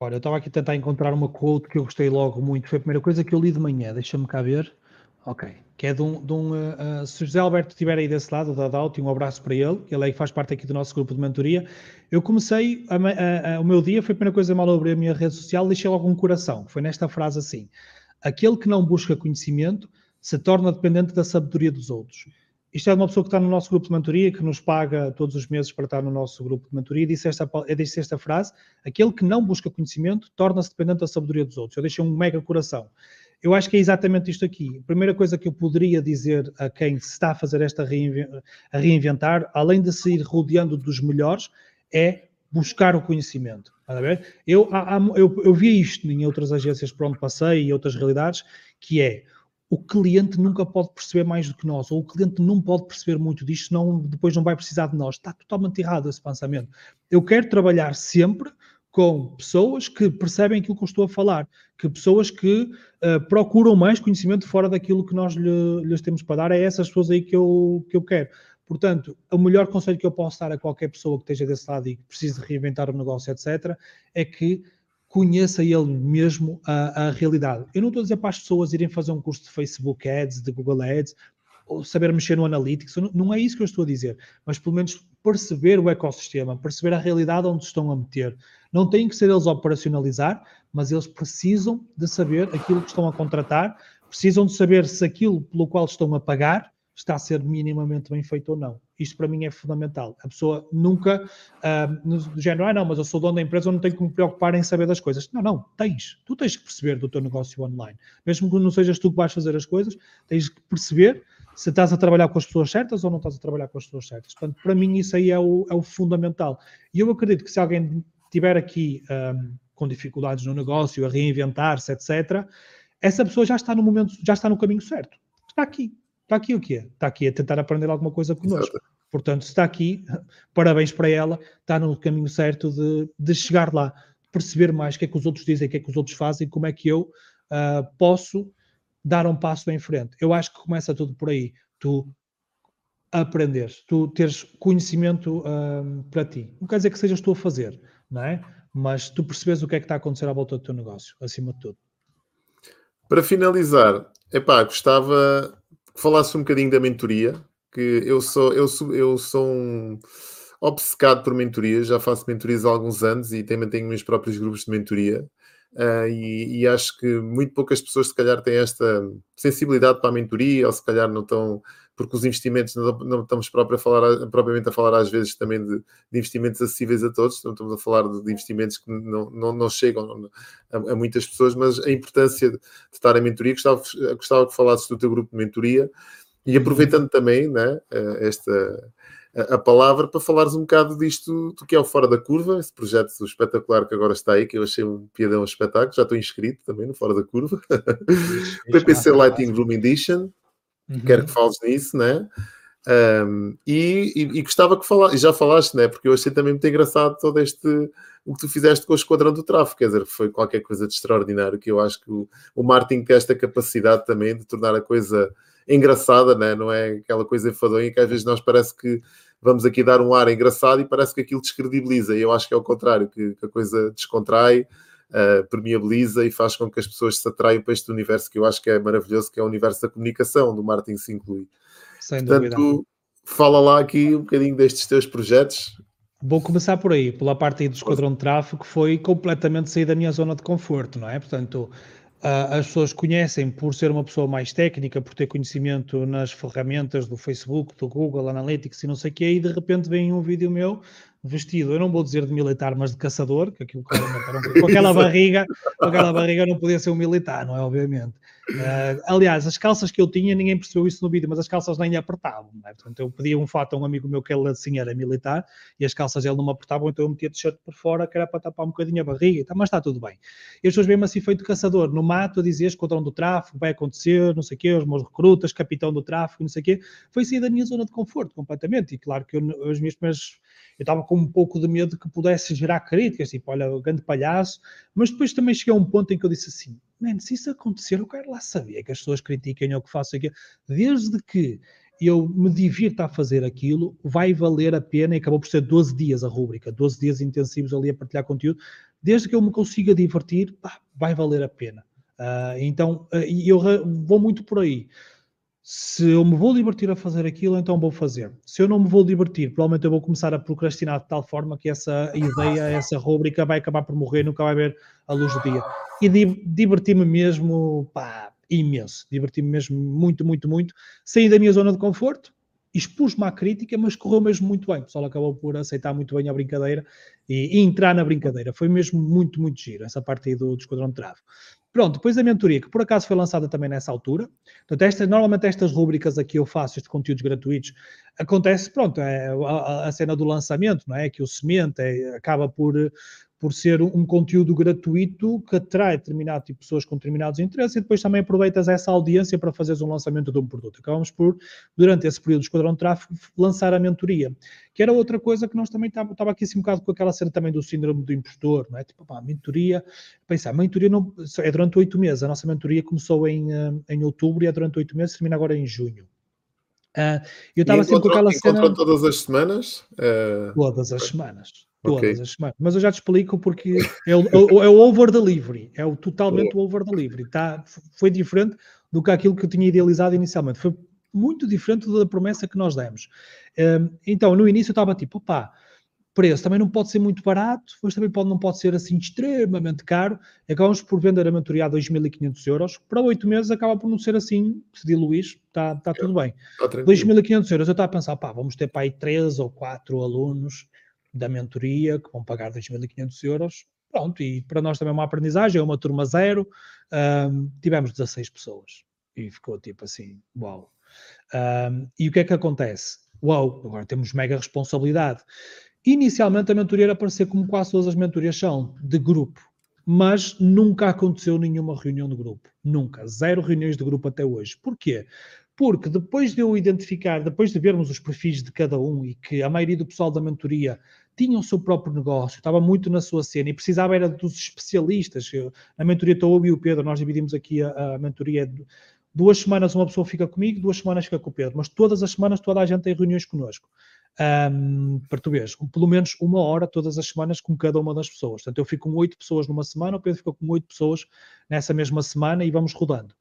B: Olha, eu estava aqui a tentar encontrar uma quote que eu gostei logo muito. Foi a primeira coisa que eu li de manhã. Deixa-me cá ver. Ok. Que é de um. De um uh, uh, se José Alberto estiver aí desse lado, da Daut, um abraço para ele. Ele aí faz parte aqui do nosso grupo de mentoria. Eu comecei. A, a, o meu dia foi a primeira coisa mal abrir a minha rede social, deixei logo um coração. Foi nesta frase assim: Aquele que não busca conhecimento se torna dependente da sabedoria dos outros. Isto é uma pessoa que está no nosso grupo de mentoria, que nos paga todos os meses para estar no nosso grupo de mentoria, disse esta, disse esta frase: aquele que não busca conhecimento torna-se dependente da sabedoria dos outros. Eu deixei um mega coração. Eu acho que é exatamente isto aqui. A primeira coisa que eu poderia dizer a quem se está a fazer esta a reinventar, além de se ir rodeando dos melhores, é buscar o conhecimento. Eu, eu, eu vi isto em outras agências por onde passei e outras realidades, que é o cliente nunca pode perceber mais do que nós, ou o cliente não pode perceber muito disto, senão depois não vai precisar de nós. Está totalmente errado esse pensamento. Eu quero trabalhar sempre com pessoas que percebem aquilo que eu estou a falar, que pessoas que uh, procuram mais conhecimento fora daquilo que nós lhe, lhes temos para dar, é essas pessoas aí que eu, que eu quero. Portanto, o melhor conselho que eu posso dar a qualquer pessoa que esteja desse lado e que precise reinventar o negócio, etc., é que conheça ele mesmo a, a, realidade. Eu não estou a dizer para as pessoas irem fazer um curso de Facebook Ads, de Google Ads, ou saber mexer no Analytics, não, não é isso que eu estou a dizer, mas pelo menos perceber o ecossistema, perceber a realidade onde estão a meter. Não tem que ser eles a operacionalizar, mas eles precisam de saber aquilo que estão a contratar, precisam de saber se aquilo pelo qual estão a pagar está a ser minimamente bem feito ou não. Isto para mim é fundamental. A pessoa nunca, uh, no género, ah, não, mas eu sou dono da empresa, eu não tenho que me preocupar em saber das coisas. Não, não, tens. Tu tens que perceber do teu negócio online. Mesmo que não sejas tu que vais fazer as coisas, tens que perceber se estás a trabalhar com as pessoas certas ou não estás a trabalhar com as pessoas certas. Portanto, para mim isso aí é o, é o fundamental. E eu acredito que se alguém tiver aqui um, com dificuldades no negócio, a reinventar-se, etc., essa pessoa já está no momento, já está no caminho certo. Está aqui Está aqui o quê? Está aqui a tentar aprender alguma coisa connosco. Exato. Portanto, se está aqui, parabéns para ela, está no caminho certo de, de chegar lá, perceber mais o que é que os outros dizem, o que é que os outros fazem, como é que eu uh, posso dar um passo em frente. Eu acho que começa tudo por aí. Tu aprenderes, tu teres conhecimento uh, para ti. Não quer dizer que sejas tu a fazer, não é? Mas tu percebes o que é que está a acontecer à volta do teu negócio, acima de tudo.
A: Para finalizar, epá, gostava falasse um bocadinho da mentoria, que eu sou, eu sou, eu sou um obcecado por mentorias, já faço mentorias há alguns anos e também tenho meus próprios grupos de mentoria. Uh, e, e, acho que muito poucas pessoas, se calhar, têm esta sensibilidade para a mentoria, ou se calhar não estão, porque os investimentos, não, não estamos próprio a falar, propriamente a falar às vezes também de, de, investimentos acessíveis a todos, não estamos a falar de, de investimentos que não, não, não chegam a, a, muitas pessoas, mas a importância de, estar em mentoria, gostava, gostava que falasses do teu grupo de mentoria e aproveitando também né, eh, esta a palavra para falares um bocado disto do que é o Fora da Curva, esse projeto espetacular que agora está aí, que eu achei um piadão espetáculo, já estou inscrito também no Fora da Curva. PPC Lighting Room Edition, uhum. quero que fales nisso, né? Um, e, e, e, gostava que falasse, já falaste, né? Porque eu achei também muito engraçado todo este o que tu fizeste com o Esquadrão do Tráfico, quer dizer, foi qualquer coisa de extraordinário que eu acho que o, o marketing tem esta capacidade também de tornar a coisa engraçada, né? não é aquela coisa enfadonha que às vezes nós parece que vamos aqui dar um ar engraçado e parece que aquilo descredibiliza. E eu acho que é o contrário, que, que a coisa descontrai, uh, permeabiliza e faz com que as pessoas se atraiam para este universo que eu acho que é maravilhoso, que é o universo da comunicação, do Martin se inclui. Sem Portanto, dúvida. fala lá aqui um bocadinho destes teus projetos.
B: Vou começar por aí, pela parte aí do esquadrão de tráfego, que foi completamente sair da minha zona de conforto, não é? Portanto, as pessoas conhecem por ser uma pessoa mais técnica, por ter conhecimento nas ferramentas do Facebook, do Google Analytics e não sei o quê, e de repente vem um vídeo meu vestido, eu não vou dizer de militar, mas de caçador, que aquilo com aquela barriga, com aquela barriga não podia ser um militar, não é? Obviamente. Uh, aliás, as calças que eu tinha, ninguém percebeu isso no vídeo, mas as calças nem apertavam. É? Portanto, eu pedia um fato a um amigo meu que ele assim era militar e as calças ele não me apertavam, então eu metia t-shirt por fora, que era para tapar um bocadinho a barriga, então, mas está tudo bem. E as pessoas veem-me assim feito caçador, no mato, a dizer esquadrão do tráfego, vai acontecer, não sei o quê, os meus recrutas, capitão do tráfego, não sei o quê. Foi sair da minha zona de conforto completamente. E claro que eu, as minhas primeiras eu estava com um pouco de medo que pudesse gerar críticas, tipo, olha, o grande palhaço, mas depois também cheguei a um ponto em que eu disse assim, man, se isso acontecer, eu quero lá saber que as pessoas critiquem ou que faço aquilo, desde que eu me divirta a fazer aquilo, vai valer a pena, e acabou por ser 12 dias a rúbrica, 12 dias intensivos ali a partilhar conteúdo, desde que eu me consiga divertir, pá, vai valer a pena. Uh, então, uh, eu vou muito por aí se eu me vou divertir a fazer aquilo, então vou fazer. Se eu não me vou divertir, provavelmente eu vou começar a procrastinar de tal forma que essa ideia, essa rúbrica vai acabar por morrer, nunca vai ver a luz do dia. E divertir-me mesmo, pá, imenso. Divertir-me mesmo muito, muito, muito. Saí da minha zona de conforto, expus-me à crítica, mas correu mesmo muito bem. O pessoal acabou por aceitar muito bem a brincadeira e, e entrar na brincadeira. Foi mesmo muito, muito giro, essa parte aí do, do Esquadrão de Trave. Pronto, depois a mentoria, que por acaso foi lançada também nessa altura. Portanto, esta, normalmente estas rúbricas aqui eu faço, estes conteúdos gratuitos, acontece, pronto, é a, a cena do lançamento, não é? Que o semente é, acaba por, por ser um conteúdo gratuito que atrai determinado tipo de pessoas com determinados interesses e depois também aproveitas essa audiência para fazeres um lançamento de um produto. Acabamos por, durante esse período do Esquadrão de Tráfego, lançar a mentoria, que era outra coisa que nós também estava aqui assim um bocado com aquela cena também do síndrome do impostor, não é? Tipo, pá, mentoria, pensar, mentoria não, é durante oito meses, a nossa mentoria começou em, eh, em outubro e é durante oito meses, termina agora em junho.
A: Uh, eu estava sempre com aquela cena. todas as semanas?
B: Uh... Todas as semanas. Todas okay. as semanas. Mas eu já te explico porque é o, é o over delivery, é o totalmente o over delivery. Tá, foi diferente do que aquilo que eu tinha idealizado inicialmente. Foi muito diferente da promessa que nós demos. Um, então, no início eu estava tipo, opá, preço também não pode ser muito barato, mas também pode, não pode ser assim extremamente caro. Acabamos por vender a mentoria a 2.500 euros. Para oito meses acaba por não ser assim, se diluís, está tá tudo bem. 2.500 euros, eu estava a pensar, pá, vamos ter para aí três ou quatro alunos da mentoria, que vão pagar 2.500 euros. Pronto, e para nós também é uma aprendizagem, é uma turma zero. Um, tivemos 16 pessoas e ficou tipo assim, uau. Um, e o que é que acontece? Uau, agora temos mega responsabilidade. Inicialmente a mentoria era para ser como quase todas as mentorias são, de grupo, mas nunca aconteceu nenhuma reunião de grupo. Nunca. Zero reuniões de grupo até hoje. Porquê? Porque depois de eu identificar, depois de vermos os perfis de cada um e que a maioria do pessoal da mentoria tinha o seu próprio negócio, estava muito na sua cena e precisava era dos especialistas. Na mentoria estou eu e o Pedro, nós dividimos aqui a, a mentoria. Duas semanas uma pessoa fica comigo, duas semanas fica com o Pedro, mas todas as semanas toda a gente tem reuniões connosco um, veres, pelo menos uma hora todas as semanas com cada uma das pessoas. Portanto, eu fico com oito pessoas numa semana, o Pedro fica com oito pessoas nessa mesma semana e vamos rodando.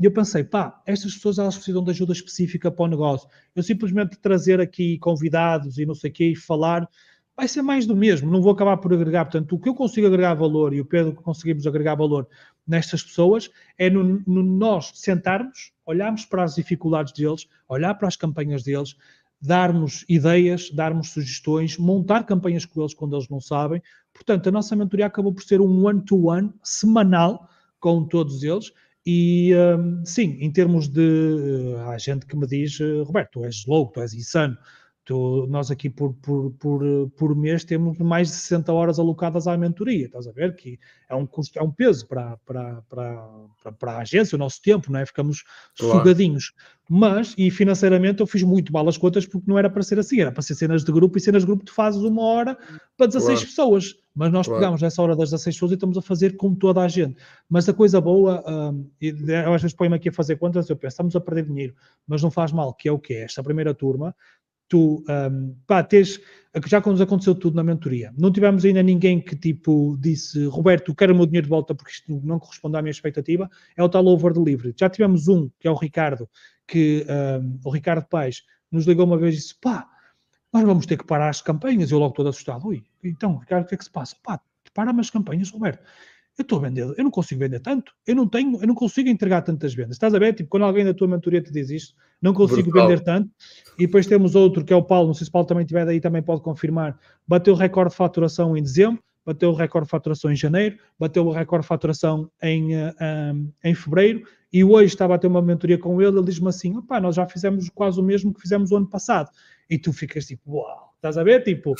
B: E eu pensei, pá, estas pessoas elas precisam de ajuda específica para o negócio. Eu simplesmente trazer aqui convidados e não sei o quê e falar vai ser mais do mesmo, não vou acabar por agregar. Portanto, o que eu consigo agregar valor e o Pedro que conseguimos agregar valor nestas pessoas é no, no, nós sentarmos, olharmos para as dificuldades deles, olhar para as campanhas deles, darmos ideias, darmos sugestões, montar campanhas com eles quando eles não sabem. Portanto, a nossa mentoria acabou por ser um one-to-one -one, semanal com todos eles. E um, sim, em termos de. Uh, há gente que me diz, uh, Roberto, tu és louco, tu és insano. Tu, nós aqui por, por, por, por mês temos mais de 60 horas alocadas à mentoria. Estás a ver que é um custo, é um peso para, para, para, para, para a agência, o nosso tempo, não é? Ficamos claro. sugadinhos. Mas, e financeiramente, eu fiz muito mal as contas porque não era para ser assim, era para ser cenas de grupo e cenas de grupo tu fazes uma hora para 16 claro. pessoas. Mas nós claro. pegamos essa hora das 16 pessoas e estamos a fazer com toda a gente. Mas a coisa boa, um, eu às vezes põe-me aqui a fazer contas, eu penso, estamos a perder dinheiro, mas não faz mal, que é o que é? Esta primeira turma, tu, um, pá, tens, já quando nos aconteceu tudo na mentoria, não tivemos ainda ninguém que tipo disse, Roberto, quero o meu dinheiro de volta porque isto não corresponde à minha expectativa, é o tal over delivery. Já tivemos um, que é o Ricardo, que um, o Ricardo Paes nos ligou uma vez e disse: pá, nós vamos ter que parar as campanhas. Eu logo todo assustado. Ui, então, Ricardo, o que é que se passa? Pá, para-me as campanhas, Roberto. Eu estou a vender, eu não consigo vender tanto, eu não tenho, eu não consigo entregar tantas vendas. Estás a ver? Tipo, quando alguém da tua mentoria te diz isto, não consigo Brutal. vender tanto. E depois temos outro que é o Paulo, não sei se o Paulo também estiver daí, também pode confirmar. Bateu o recorde de faturação em dezembro, bateu o recorde de faturação em janeiro, bateu o recorde de faturação em, um, em fevereiro e hoje estava a ter uma mentoria com ele, ele diz-me assim, opá, nós já fizemos quase o mesmo que fizemos o ano passado. E tu ficas tipo, uau, estás a ver? Tipo,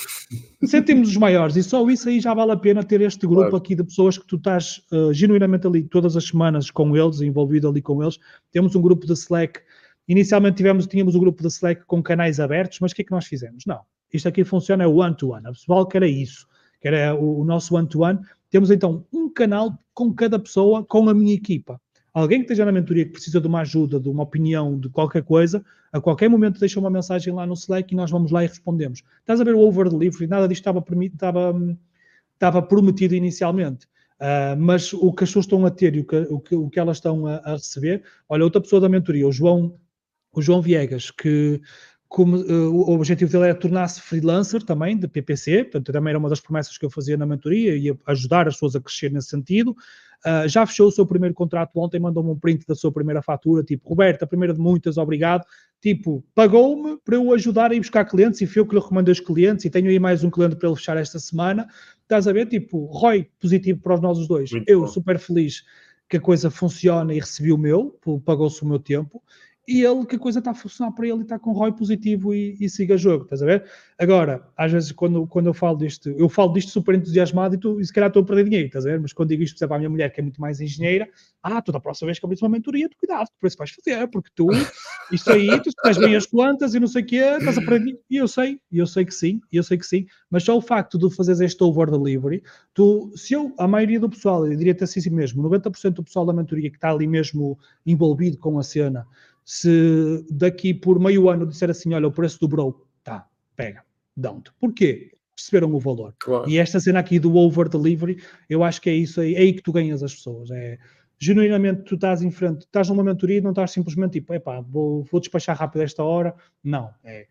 B: sentimos os maiores e só isso aí já vale a pena ter este grupo claro. aqui de pessoas que tu estás uh, genuinamente ali todas as semanas com eles, envolvido ali com eles. Temos um grupo de Slack, inicialmente tivemos, tínhamos um grupo de Slack com canais abertos, mas o que é que nós fizemos? Não, isto aqui funciona é o one-to-one, -one. a pessoal que era isso, que era o, o nosso one-to-one. -one. Temos então um canal com cada pessoa, com a minha equipa alguém que esteja na mentoria que precisa de uma ajuda, de uma opinião, de qualquer coisa, a qualquer momento deixa uma mensagem lá no Slack e nós vamos lá e respondemos. Estás a ver o over delivery? Nada disto estava, estava, estava prometido inicialmente. Uh, mas o que as pessoas estão a ter e o que, o que, o que elas estão a, a, receber, olha, outra pessoa da mentoria, o João, o João Viegas, que como, uh, o objetivo dele era tornar-se freelancer também, de PPC, portanto também era uma das promessas que eu fazia na mentoria e ajudar as pessoas a crescer nesse sentido. Uh, já fechou o seu primeiro contrato ontem, mandou-me um print da sua primeira fatura, tipo, Roberto, a primeira de muitas, obrigado. Tipo, pagou-me para eu ajudar a ir buscar clientes e foi eu que lhe recomendo os clientes e tenho aí mais um cliente para ele fechar esta semana. Estás a ver? Tipo, ROI positivo para os nossos dois. Muito eu, bom. super feliz que a coisa funciona e recebi o meu, pagou-se o meu tempo e ele, que a coisa está a funcionar para ele e está com ROI positivo e, e siga jogo, estás a ver? Agora, às vezes, quando, quando eu falo disto, eu falo disto super entusiasmado e, tu, e se calhar estou a perder dinheiro, estás a ver? Mas quando digo isto, por exemplo, à minha mulher, que é muito mais engenheira, ah, tu da próxima vez que abres uma mentoria, tu cuidado, por isso vais fazer, porque tu, isto aí, tu estás bem as plantas e não sei o quê, estás a perder E eu sei, e eu sei que sim, e eu sei que sim, mas só o facto de fazeres este over delivery, tu, se eu, a maioria do pessoal, eu diria-te assim mesmo, 90% do pessoal da mentoria que está ali mesmo envolvido com a cena, se daqui por meio ano disser assim, olha, o preço dobrou, tá, pega, dão-te. Porquê? Perceberam o valor. Claro. E esta cena aqui do over delivery, eu acho que é isso aí, é aí que tu ganhas as pessoas. É, genuinamente tu estás em frente, estás numa mentoria e não estás simplesmente tipo, epá, vou, vou despachar rápido esta hora. Não, é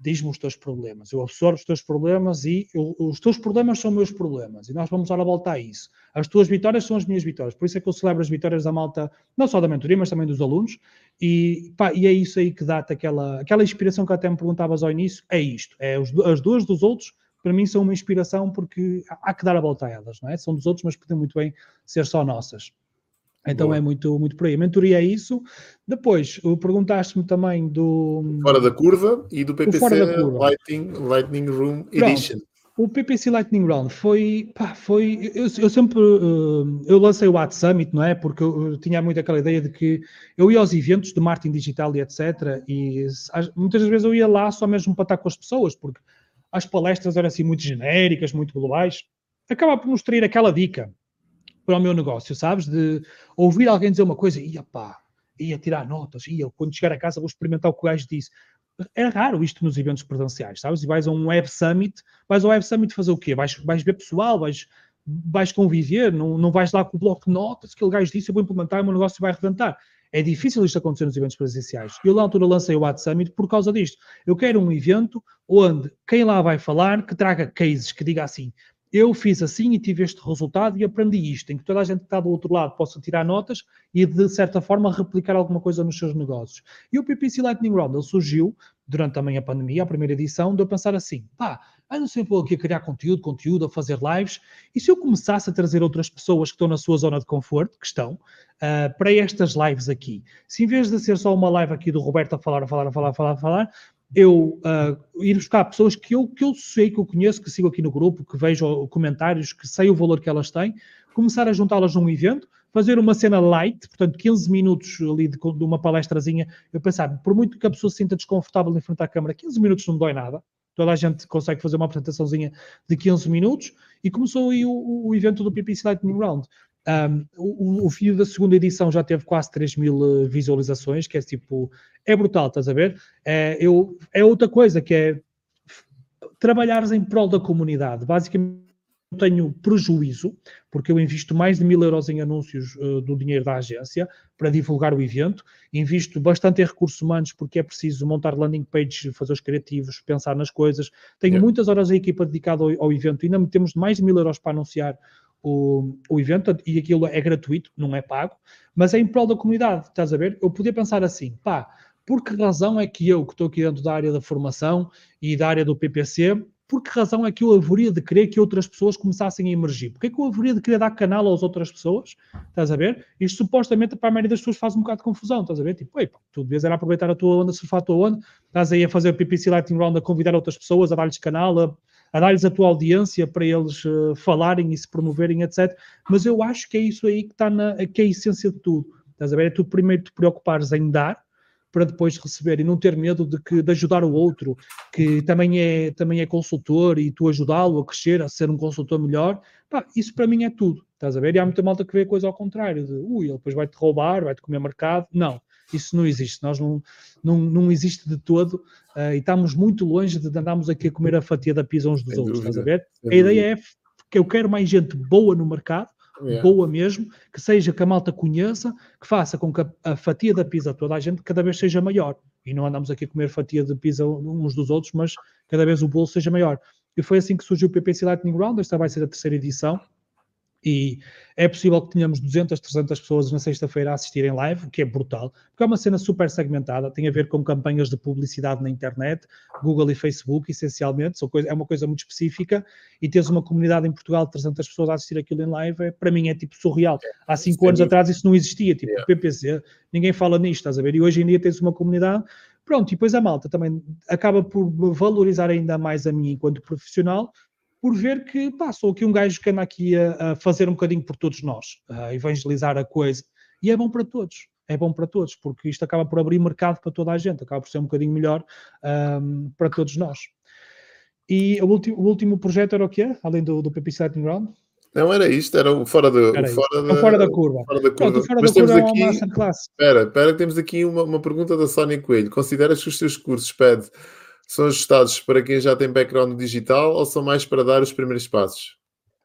B: diz-me os teus problemas, eu absorvo os teus problemas e eu, os teus problemas são meus problemas e nós vamos dar a volta a isso. As tuas vitórias são as minhas vitórias, por isso é que eu celebro as vitórias da malta, não só da mentoria, mas também dos alunos e, pá, e é isso aí que dá-te aquela, aquela inspiração que até me perguntavas ao início, é isto, é os, as duas dos outros, para mim são uma inspiração porque há que dar a volta a elas, não é? São dos outros, mas podem muito bem ser só nossas. Então Boa. é muito, muito por aí. A mentoria é isso. Depois, perguntaste-me também do.
A: Fora da curva e do PPC Lightning, Lightning Room Edition. Pronto.
B: O PPC Lightning Round foi, pá, foi, eu, eu sempre, uh, eu lancei o Ad Summit, não é? Porque eu, eu, tinha muito aquela ideia de que eu ia aos eventos de marketing digital e etc. E as, muitas vezes eu ia lá só mesmo para estar com as pessoas, porque as palestras eram assim muito genéricas, muito globais. Acaba por nos trair aquela dica para o meu negócio, sabes? De ouvir alguém dizer uma coisa, ia pá, ia tirar notas, ia quando chegar a casa vou experimentar o que o gajo disse. É raro isto nos eventos presenciais, sabes? E vais a um Web Summit, vais ao Web Summit fazer o quê? Vais, vais ver pessoal, vais, vais conviver, não, não vais lá com o bloco de notas, que aquele gajo disse, eu vou implementar e o meu negócio vai arrebentar. É difícil isto acontecer nos eventos presenciais. Eu, na altura, lancei o Ad Summit por causa disto. Eu quero um evento onde quem lá vai falar, que traga cases, que diga assim, eu fiz assim e tive este resultado e aprendi isto, em que toda a gente que está do outro lado possa tirar notas e, de certa forma, replicar alguma coisa nos seus negócios. E o PPC Lightning Round, ele surgiu durante também a pandemia, a primeira edição, de eu pensar assim, pá, ando sempre aqui a criar conteúdo, conteúdo, a fazer lives, e se eu começasse a trazer outras pessoas que estão na sua zona de conforto, que estão, uh, para estas lives aqui, se em vez de ser só uma live aqui do Roberto a falar, a falar, a falar, a falar, a falar, eu uh, ir buscar pessoas que eu, que eu sei, que eu conheço, que sigo aqui no grupo, que vejo comentários, que sei o valor que elas têm, começar a juntá-las num evento, fazer uma cena light, portanto 15 minutos ali de, de uma palestrazinha, eu pensava, por muito que a pessoa se sinta desconfortável em frente à câmara, 15 minutos não dói nada, toda a gente consegue fazer uma apresentaçãozinha de 15 minutos, e começou aí o, o evento do PPC Lightning Round. Um, o, o vídeo da segunda edição já teve quase 3 mil eh, visualizações, que é tipo, é brutal, estás a ver? É, eu, é outra coisa que é trabalhares em prol da comunidade. Basicamente, tenho prejuízo, porque eu invisto mais de mil euros em anúncios uh, do dinheiro da agência para divulgar o evento, invisto bastante em recursos humanos, porque é preciso montar landing pages, fazer os criativos, pensar nas coisas. Tenho yeah. muitas horas a equipa dedicada ao, ao evento, ainda temos mais de mil euros para anunciar o, o evento, e aquilo é gratuito, não é pago, mas é em prol da comunidade, estás a ver? Eu podia pensar assim, pá, por que razão é que eu, que estou aqui dentro da área da formação e da área do PPC, por que razão é que eu haveria de querer que outras pessoas começassem a emergir? Porque é que eu haveria de querer dar canal às outras pessoas? Estás a ver? Isto supostamente para a maioria das pessoas faz um bocado de confusão, estás a ver? Tipo, ei, tu devias era aproveitar a tua onda, surfar a tua onda, estás aí a fazer o PPC Lightning Round, a convidar outras pessoas, a dar-lhes canal, a, a dar-lhes a tua audiência para eles uh, falarem e se promoverem, etc. Mas eu acho que é isso aí que está na, que é a essência de tudo. Estás a ver? É tu primeiro te preocupares em dar, para depois receber e não ter medo de, que, de ajudar o outro, que também é, também é consultor e tu ajudá-lo a crescer, a ser um consultor melhor, pá, isso para mim é tudo, estás a ver? E há muita malta que vê a coisa ao contrário, de ui, ele depois vai-te roubar, vai-te comer mercado, não, isso não existe, nós não, não, não existe de todo uh, e estamos muito longe de andarmos aqui a comer a fatia da pizza uns dos Sem outros, dúvida. estás a ver? Sem a ideia é que eu quero mais gente boa no mercado, yeah. boa mesmo, que seja que a malta conheça, que faça com que a, a, fatia da pizza toda a gente cada vez seja maior. E não andamos aqui a comer fatia de pizza uns dos outros, mas cada vez o bolo seja maior. E foi assim que surgiu o PPC Lightning Round, esta vai ser a terceira edição. E é possível que tenhamos 200, 300 pessoas na sexta-feira a assistirem live, o que é brutal, porque é uma cena super segmentada, tem a ver com campanhas de publicidade na internet, Google e Facebook, essencialmente, é uma coisa muito específica, e teres uma comunidade em Portugal de 300 pessoas a assistir aquilo em live, é, para mim é tipo surreal. Há 5 anos atrás isso não existia, tipo yeah. PPC, ninguém fala nisto, estás a ver? E hoje em dia tens uma comunidade, pronto, e depois a malta também acaba por valorizar ainda mais a mim enquanto profissional, por ver que pá, sou aqui um gajo que anda aqui a, a fazer um bocadinho por todos nós, a evangelizar a coisa, e é bom para todos. É bom para todos, porque isto acaba por abrir mercado para toda a gente, acaba por ser um bocadinho melhor um, para todos nós. E o último, o último projeto era o quê? Além do, do PP Lightning Round?
A: Não era isto, era o fora, de,
B: o fora, da, fora da curva.
A: Fora da curva. Pronto, fora Mas da temos curva aqui, é uma Espera, espera, temos aqui uma, uma pergunta da Sónia Coelho. Consideras que os teus cursos PED são ajustados para quem já tem background digital ou são mais para dar os primeiros passos?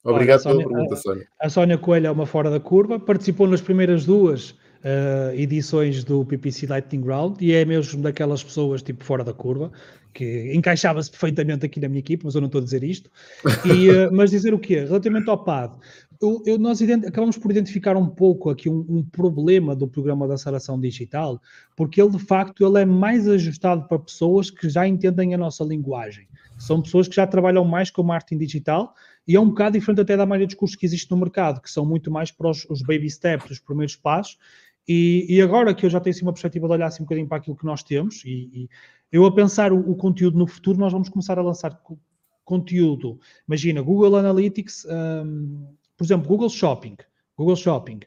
A: Obrigado Olha, Sónia, pela pergunta, Sónia.
B: A, a Sónia Coelho é uma fora da curva, participou nas primeiras duas uh, edições do PPC Lightning Round e é mesmo daquelas pessoas tipo fora da curva, que encaixava-se perfeitamente aqui na minha equipe, mas eu não estou a dizer isto. E, uh, mas dizer o quê? Relativamente ao PAD, eu, eu, nós acabamos por identificar um pouco aqui um, um, problema do programa da aceleração digital, porque ele de facto ele é mais ajustado para pessoas que já entendem a nossa linguagem. São pessoas que já trabalham mais com marketing digital e é um bocado diferente até da maioria dos cursos que existe no mercado, que são muito mais para os, os baby steps, os primeiros passos. E, e, agora que eu já tenho assim, uma perspectiva de olhar assim, um bocadinho para aquilo que nós temos, e, e eu a pensar o, o, conteúdo no futuro, nós vamos começar a lançar conteúdo. Imagina, Google Analytics. Um, por exemplo, Google Shopping. Google Shopping.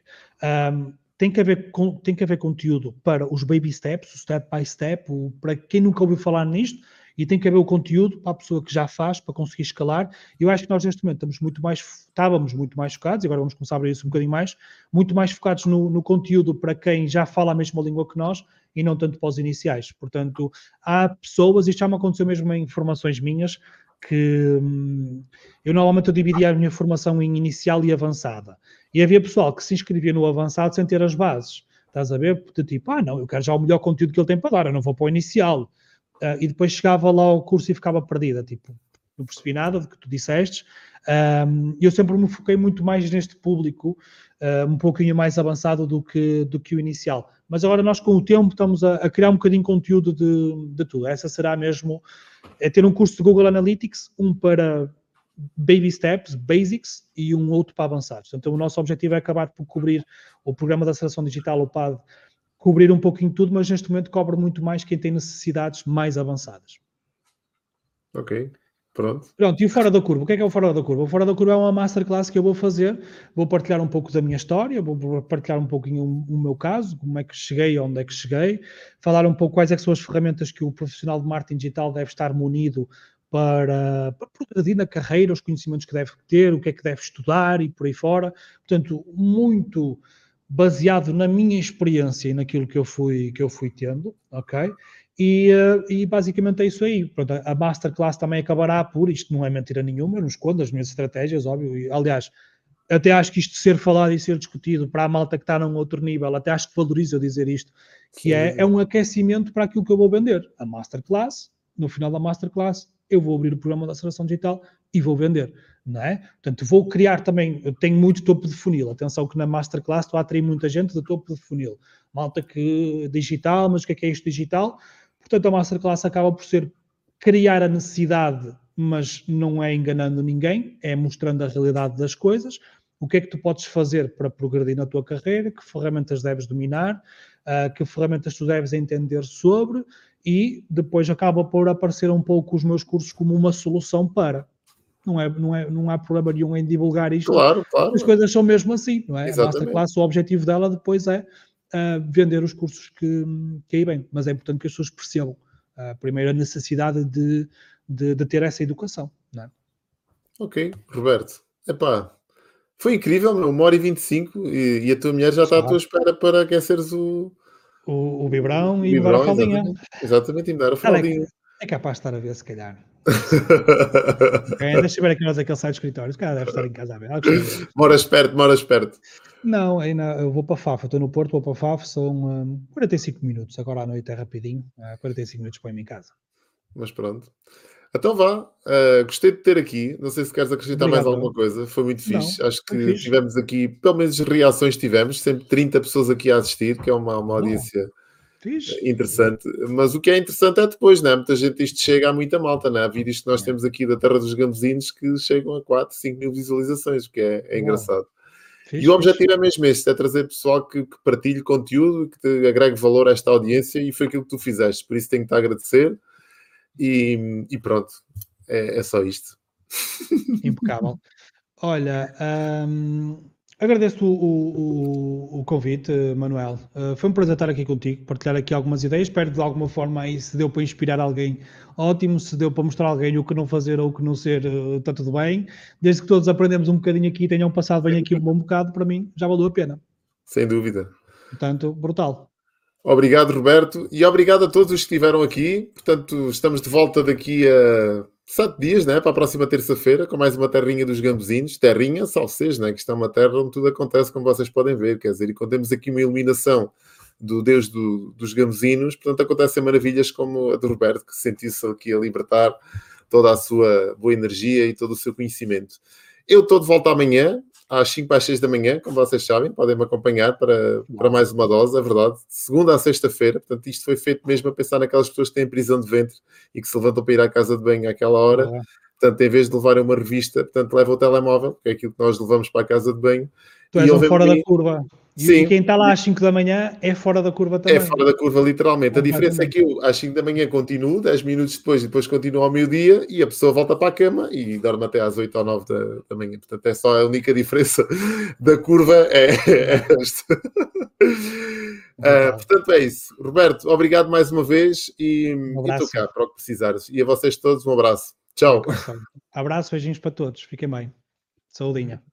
B: Um, tem que, haver, tem que haver conteúdo para os baby steps, o step by step, o, para quem nunca ouviu falar nisto, e tem que haver o conteúdo para a pessoa que já faz, para conseguir escalar. Eu acho que nós neste momento estamos muito mais, estávamos muito mais focados, e agora vamos começar a abrir isso um bocadinho mais, muito mais focados no, no conteúdo para quem já fala a mesma língua que nós e não tanto para os iniciais. Portanto, há pessoas, isto já me aconteceu mesmo em informações minhas, que hum, eu normalmente eu dividia a minha formação em inicial e avançada. E havia pessoal que se inscrevia no avançado sem ter as bases. Estás a ver? De tipo, ah, não, eu quero já o melhor conteúdo que ele tem para dar, eu não vou para o inicial. Uh, e depois chegava lá ao curso e ficava perdida. Tipo, não percebi nada do que tu disseste. Um, eu sempre me foquei muito mais neste público, uh, um pouquinho mais avançado do que, do que o inicial. Mas agora nós, com o tempo, estamos a, a criar um bocadinho de conteúdo de, de tudo. Essa será mesmo é ter um curso de Google Analytics, um para baby steps, basics, e um outro para avançados. Então, o nosso objetivo é acabar por cobrir o programa da aceleração digital, o PAD, cobrir um pouquinho tudo, mas neste momento cobre muito mais quem tem necessidades mais avançadas.
A: Ok. Pronto.
B: Pronto, e o Fora da Curva? O que é que é o Fora da Curva? O Fora da Curva é uma masterclass que eu vou fazer, vou partilhar um pouco da minha história, vou partilhar um pouquinho o, meu caso, como é que cheguei, onde é que cheguei, falar um pouco quais é são as ferramentas que o profissional de marketing digital deve estar munido para, para progredir na carreira, os conhecimentos que deve ter, o que é que deve estudar e por aí fora. Portanto, muito baseado na minha experiência e naquilo que eu fui, que eu fui tendo, ok? E, uh, e, basicamente é isso aí. Pronto, a masterclass também acabará por, isto não é mentira nenhuma, eu não escondo as minhas estratégias, óbvio. E, aliás, até acho que isto ser falado e ser discutido para a malta que está num outro nível, até acho que valoriza dizer isto, que é, é um aquecimento para aquilo que eu vou vender. A masterclass, no final da masterclass, eu vou abrir o programa da aceleração digital e vou vender, não é? Portanto, vou criar também, eu tenho muito topo de funil, atenção que na Masterclass estou a atrair muita gente do topo de funil, malta que digital, mas o que é que é isto digital? Portanto, a Masterclass acaba por ser criar a necessidade, mas não é enganando ninguém, é mostrando a realidade das coisas, o que é que tu podes fazer para progredir na tua carreira, que ferramentas deves dominar, uh, que ferramentas tu deves entender sobre, e depois acaba por aparecer um pouco os meus cursos como uma solução para. Não, é, não, é, não há problema nenhum em divulgar isto.
A: Claro, claro.
B: As coisas são mesmo assim, não é? Exatamente. A Masterclass, o objetivo dela depois é uh, vender os cursos que, que aí vêm, mas é importante que as pessoas percebam uh, primeiro a necessidade de, de, de, ter essa educação. É?
A: Ok, Roberto. Epá, foi incrível, uma hora e 25 e, e a tua mulher já está à tua espera para aqueceres o,
B: o, o Bibrão e Bibrão, a fraldinha.
A: Exatamente, exatamente, e me dar a fraldinha.
B: É, é, capaz de estar a ver, se calhar. é, deixa eu ver aqui nós aquele sai do escritório. Se calhar deve estar em casa a ver.
A: Moras perto, moras perto.
B: Não, ainda, eu vou para Faf, estou no Porto, vou para Faf, são um, 45 minutos. Agora à noite é rapidinho, uh, 45 minutos põe-me em casa.
A: Mas pronto. Então vá, uh, gostei de ter aqui. Não sei se queres acrescentar Obrigado, mais alguma coisa. Foi muito fixe. Não, Acho que fixe. tivemos aqui, pelo menos reações tivemos, sempre 30 pessoas aqui a assistir, que é uma, uma audiência Interessante. Mas o que é interessante é depois, né? Muita gente isto chega a muita malta, né? Há vídeos que nós é. temos aqui da Terra dos Gambuzinos que chegam a 4, 5 mil visualizações, o que é, é engraçado. Fixe, e o objetivo fixe. é mesmo este, é trazer pessoal que, que partilhe conteúdo, que te agregue valor a esta audiência e foi aquilo que tu fizeste. Por isso tenho que te agradecer. E, e pronto, é, é, só isto.
B: Impecável. Olha, hum, agradeço o, o, o, convite, Manuel. Uh, foi um prazer estar aqui contigo, partilhar aqui algumas ideias. Espero de alguma forma aí, se deu para inspirar alguém, ótimo. Se deu para mostrar alguém o que não fazer ou o que não ser, uh, está tudo bem. Desde que todos aprendemos um bocadinho aqui e tenham passado bem aqui um bom bocado, para mim já valeu a pena.
A: Sem dúvida.
B: Portanto, brutal.
A: Obrigado, Roberto, e obrigado a todos os que estiveram aqui. Portanto, estamos de volta daqui a sete dias, né, para a próxima terça-feira, com mais uma terrinha dos gambuzinos. Terrinha, salsês, né, que está uma terra onde tudo acontece, como vocês podem ver. Quer dizer, e quando temos aqui uma iluminação do Deus do, dos gambuzinos, portanto, acontecem maravilhas como a do Roberto, que sentiu-se aqui a libertar toda a sua boa energia e todo o seu conhecimento. Eu estou de volta amanhã, às 5 às 6 da manhã, como vocês sabem, podem me acompanhar para, para mais uma dose, é verdade. Segunda a sexta-feira, portanto, isto foi feito mesmo a pensar naquelas pessoas que têm prisão de ventre e que se levantam para ir à casa de banho àquela hora. Portanto, em vez de levarem uma revista, portanto, leva o telemóvel, que é aquilo que nós levamos para a casa de banho.
B: Tu és um fora da curva. Sim. E quem está lá às 5 da manhã é fora da curva também.
A: É fora da curva, literalmente. A diferença é que eu às 5 da manhã continuo, 10 minutos depois, e depois continuo ao meio-dia e a pessoa volta para a cama e dorme até às 8 ou 9 da, da manhã. Portanto, é só a única diferença da curva é, é esta. uh, portanto, é isso. Roberto, obrigado mais uma vez e estou cá para o que precisares. E a vocês todos, um abraço. Tchau.
B: Abraço, beijinhos para todos. Fiquem bem. Saudinha.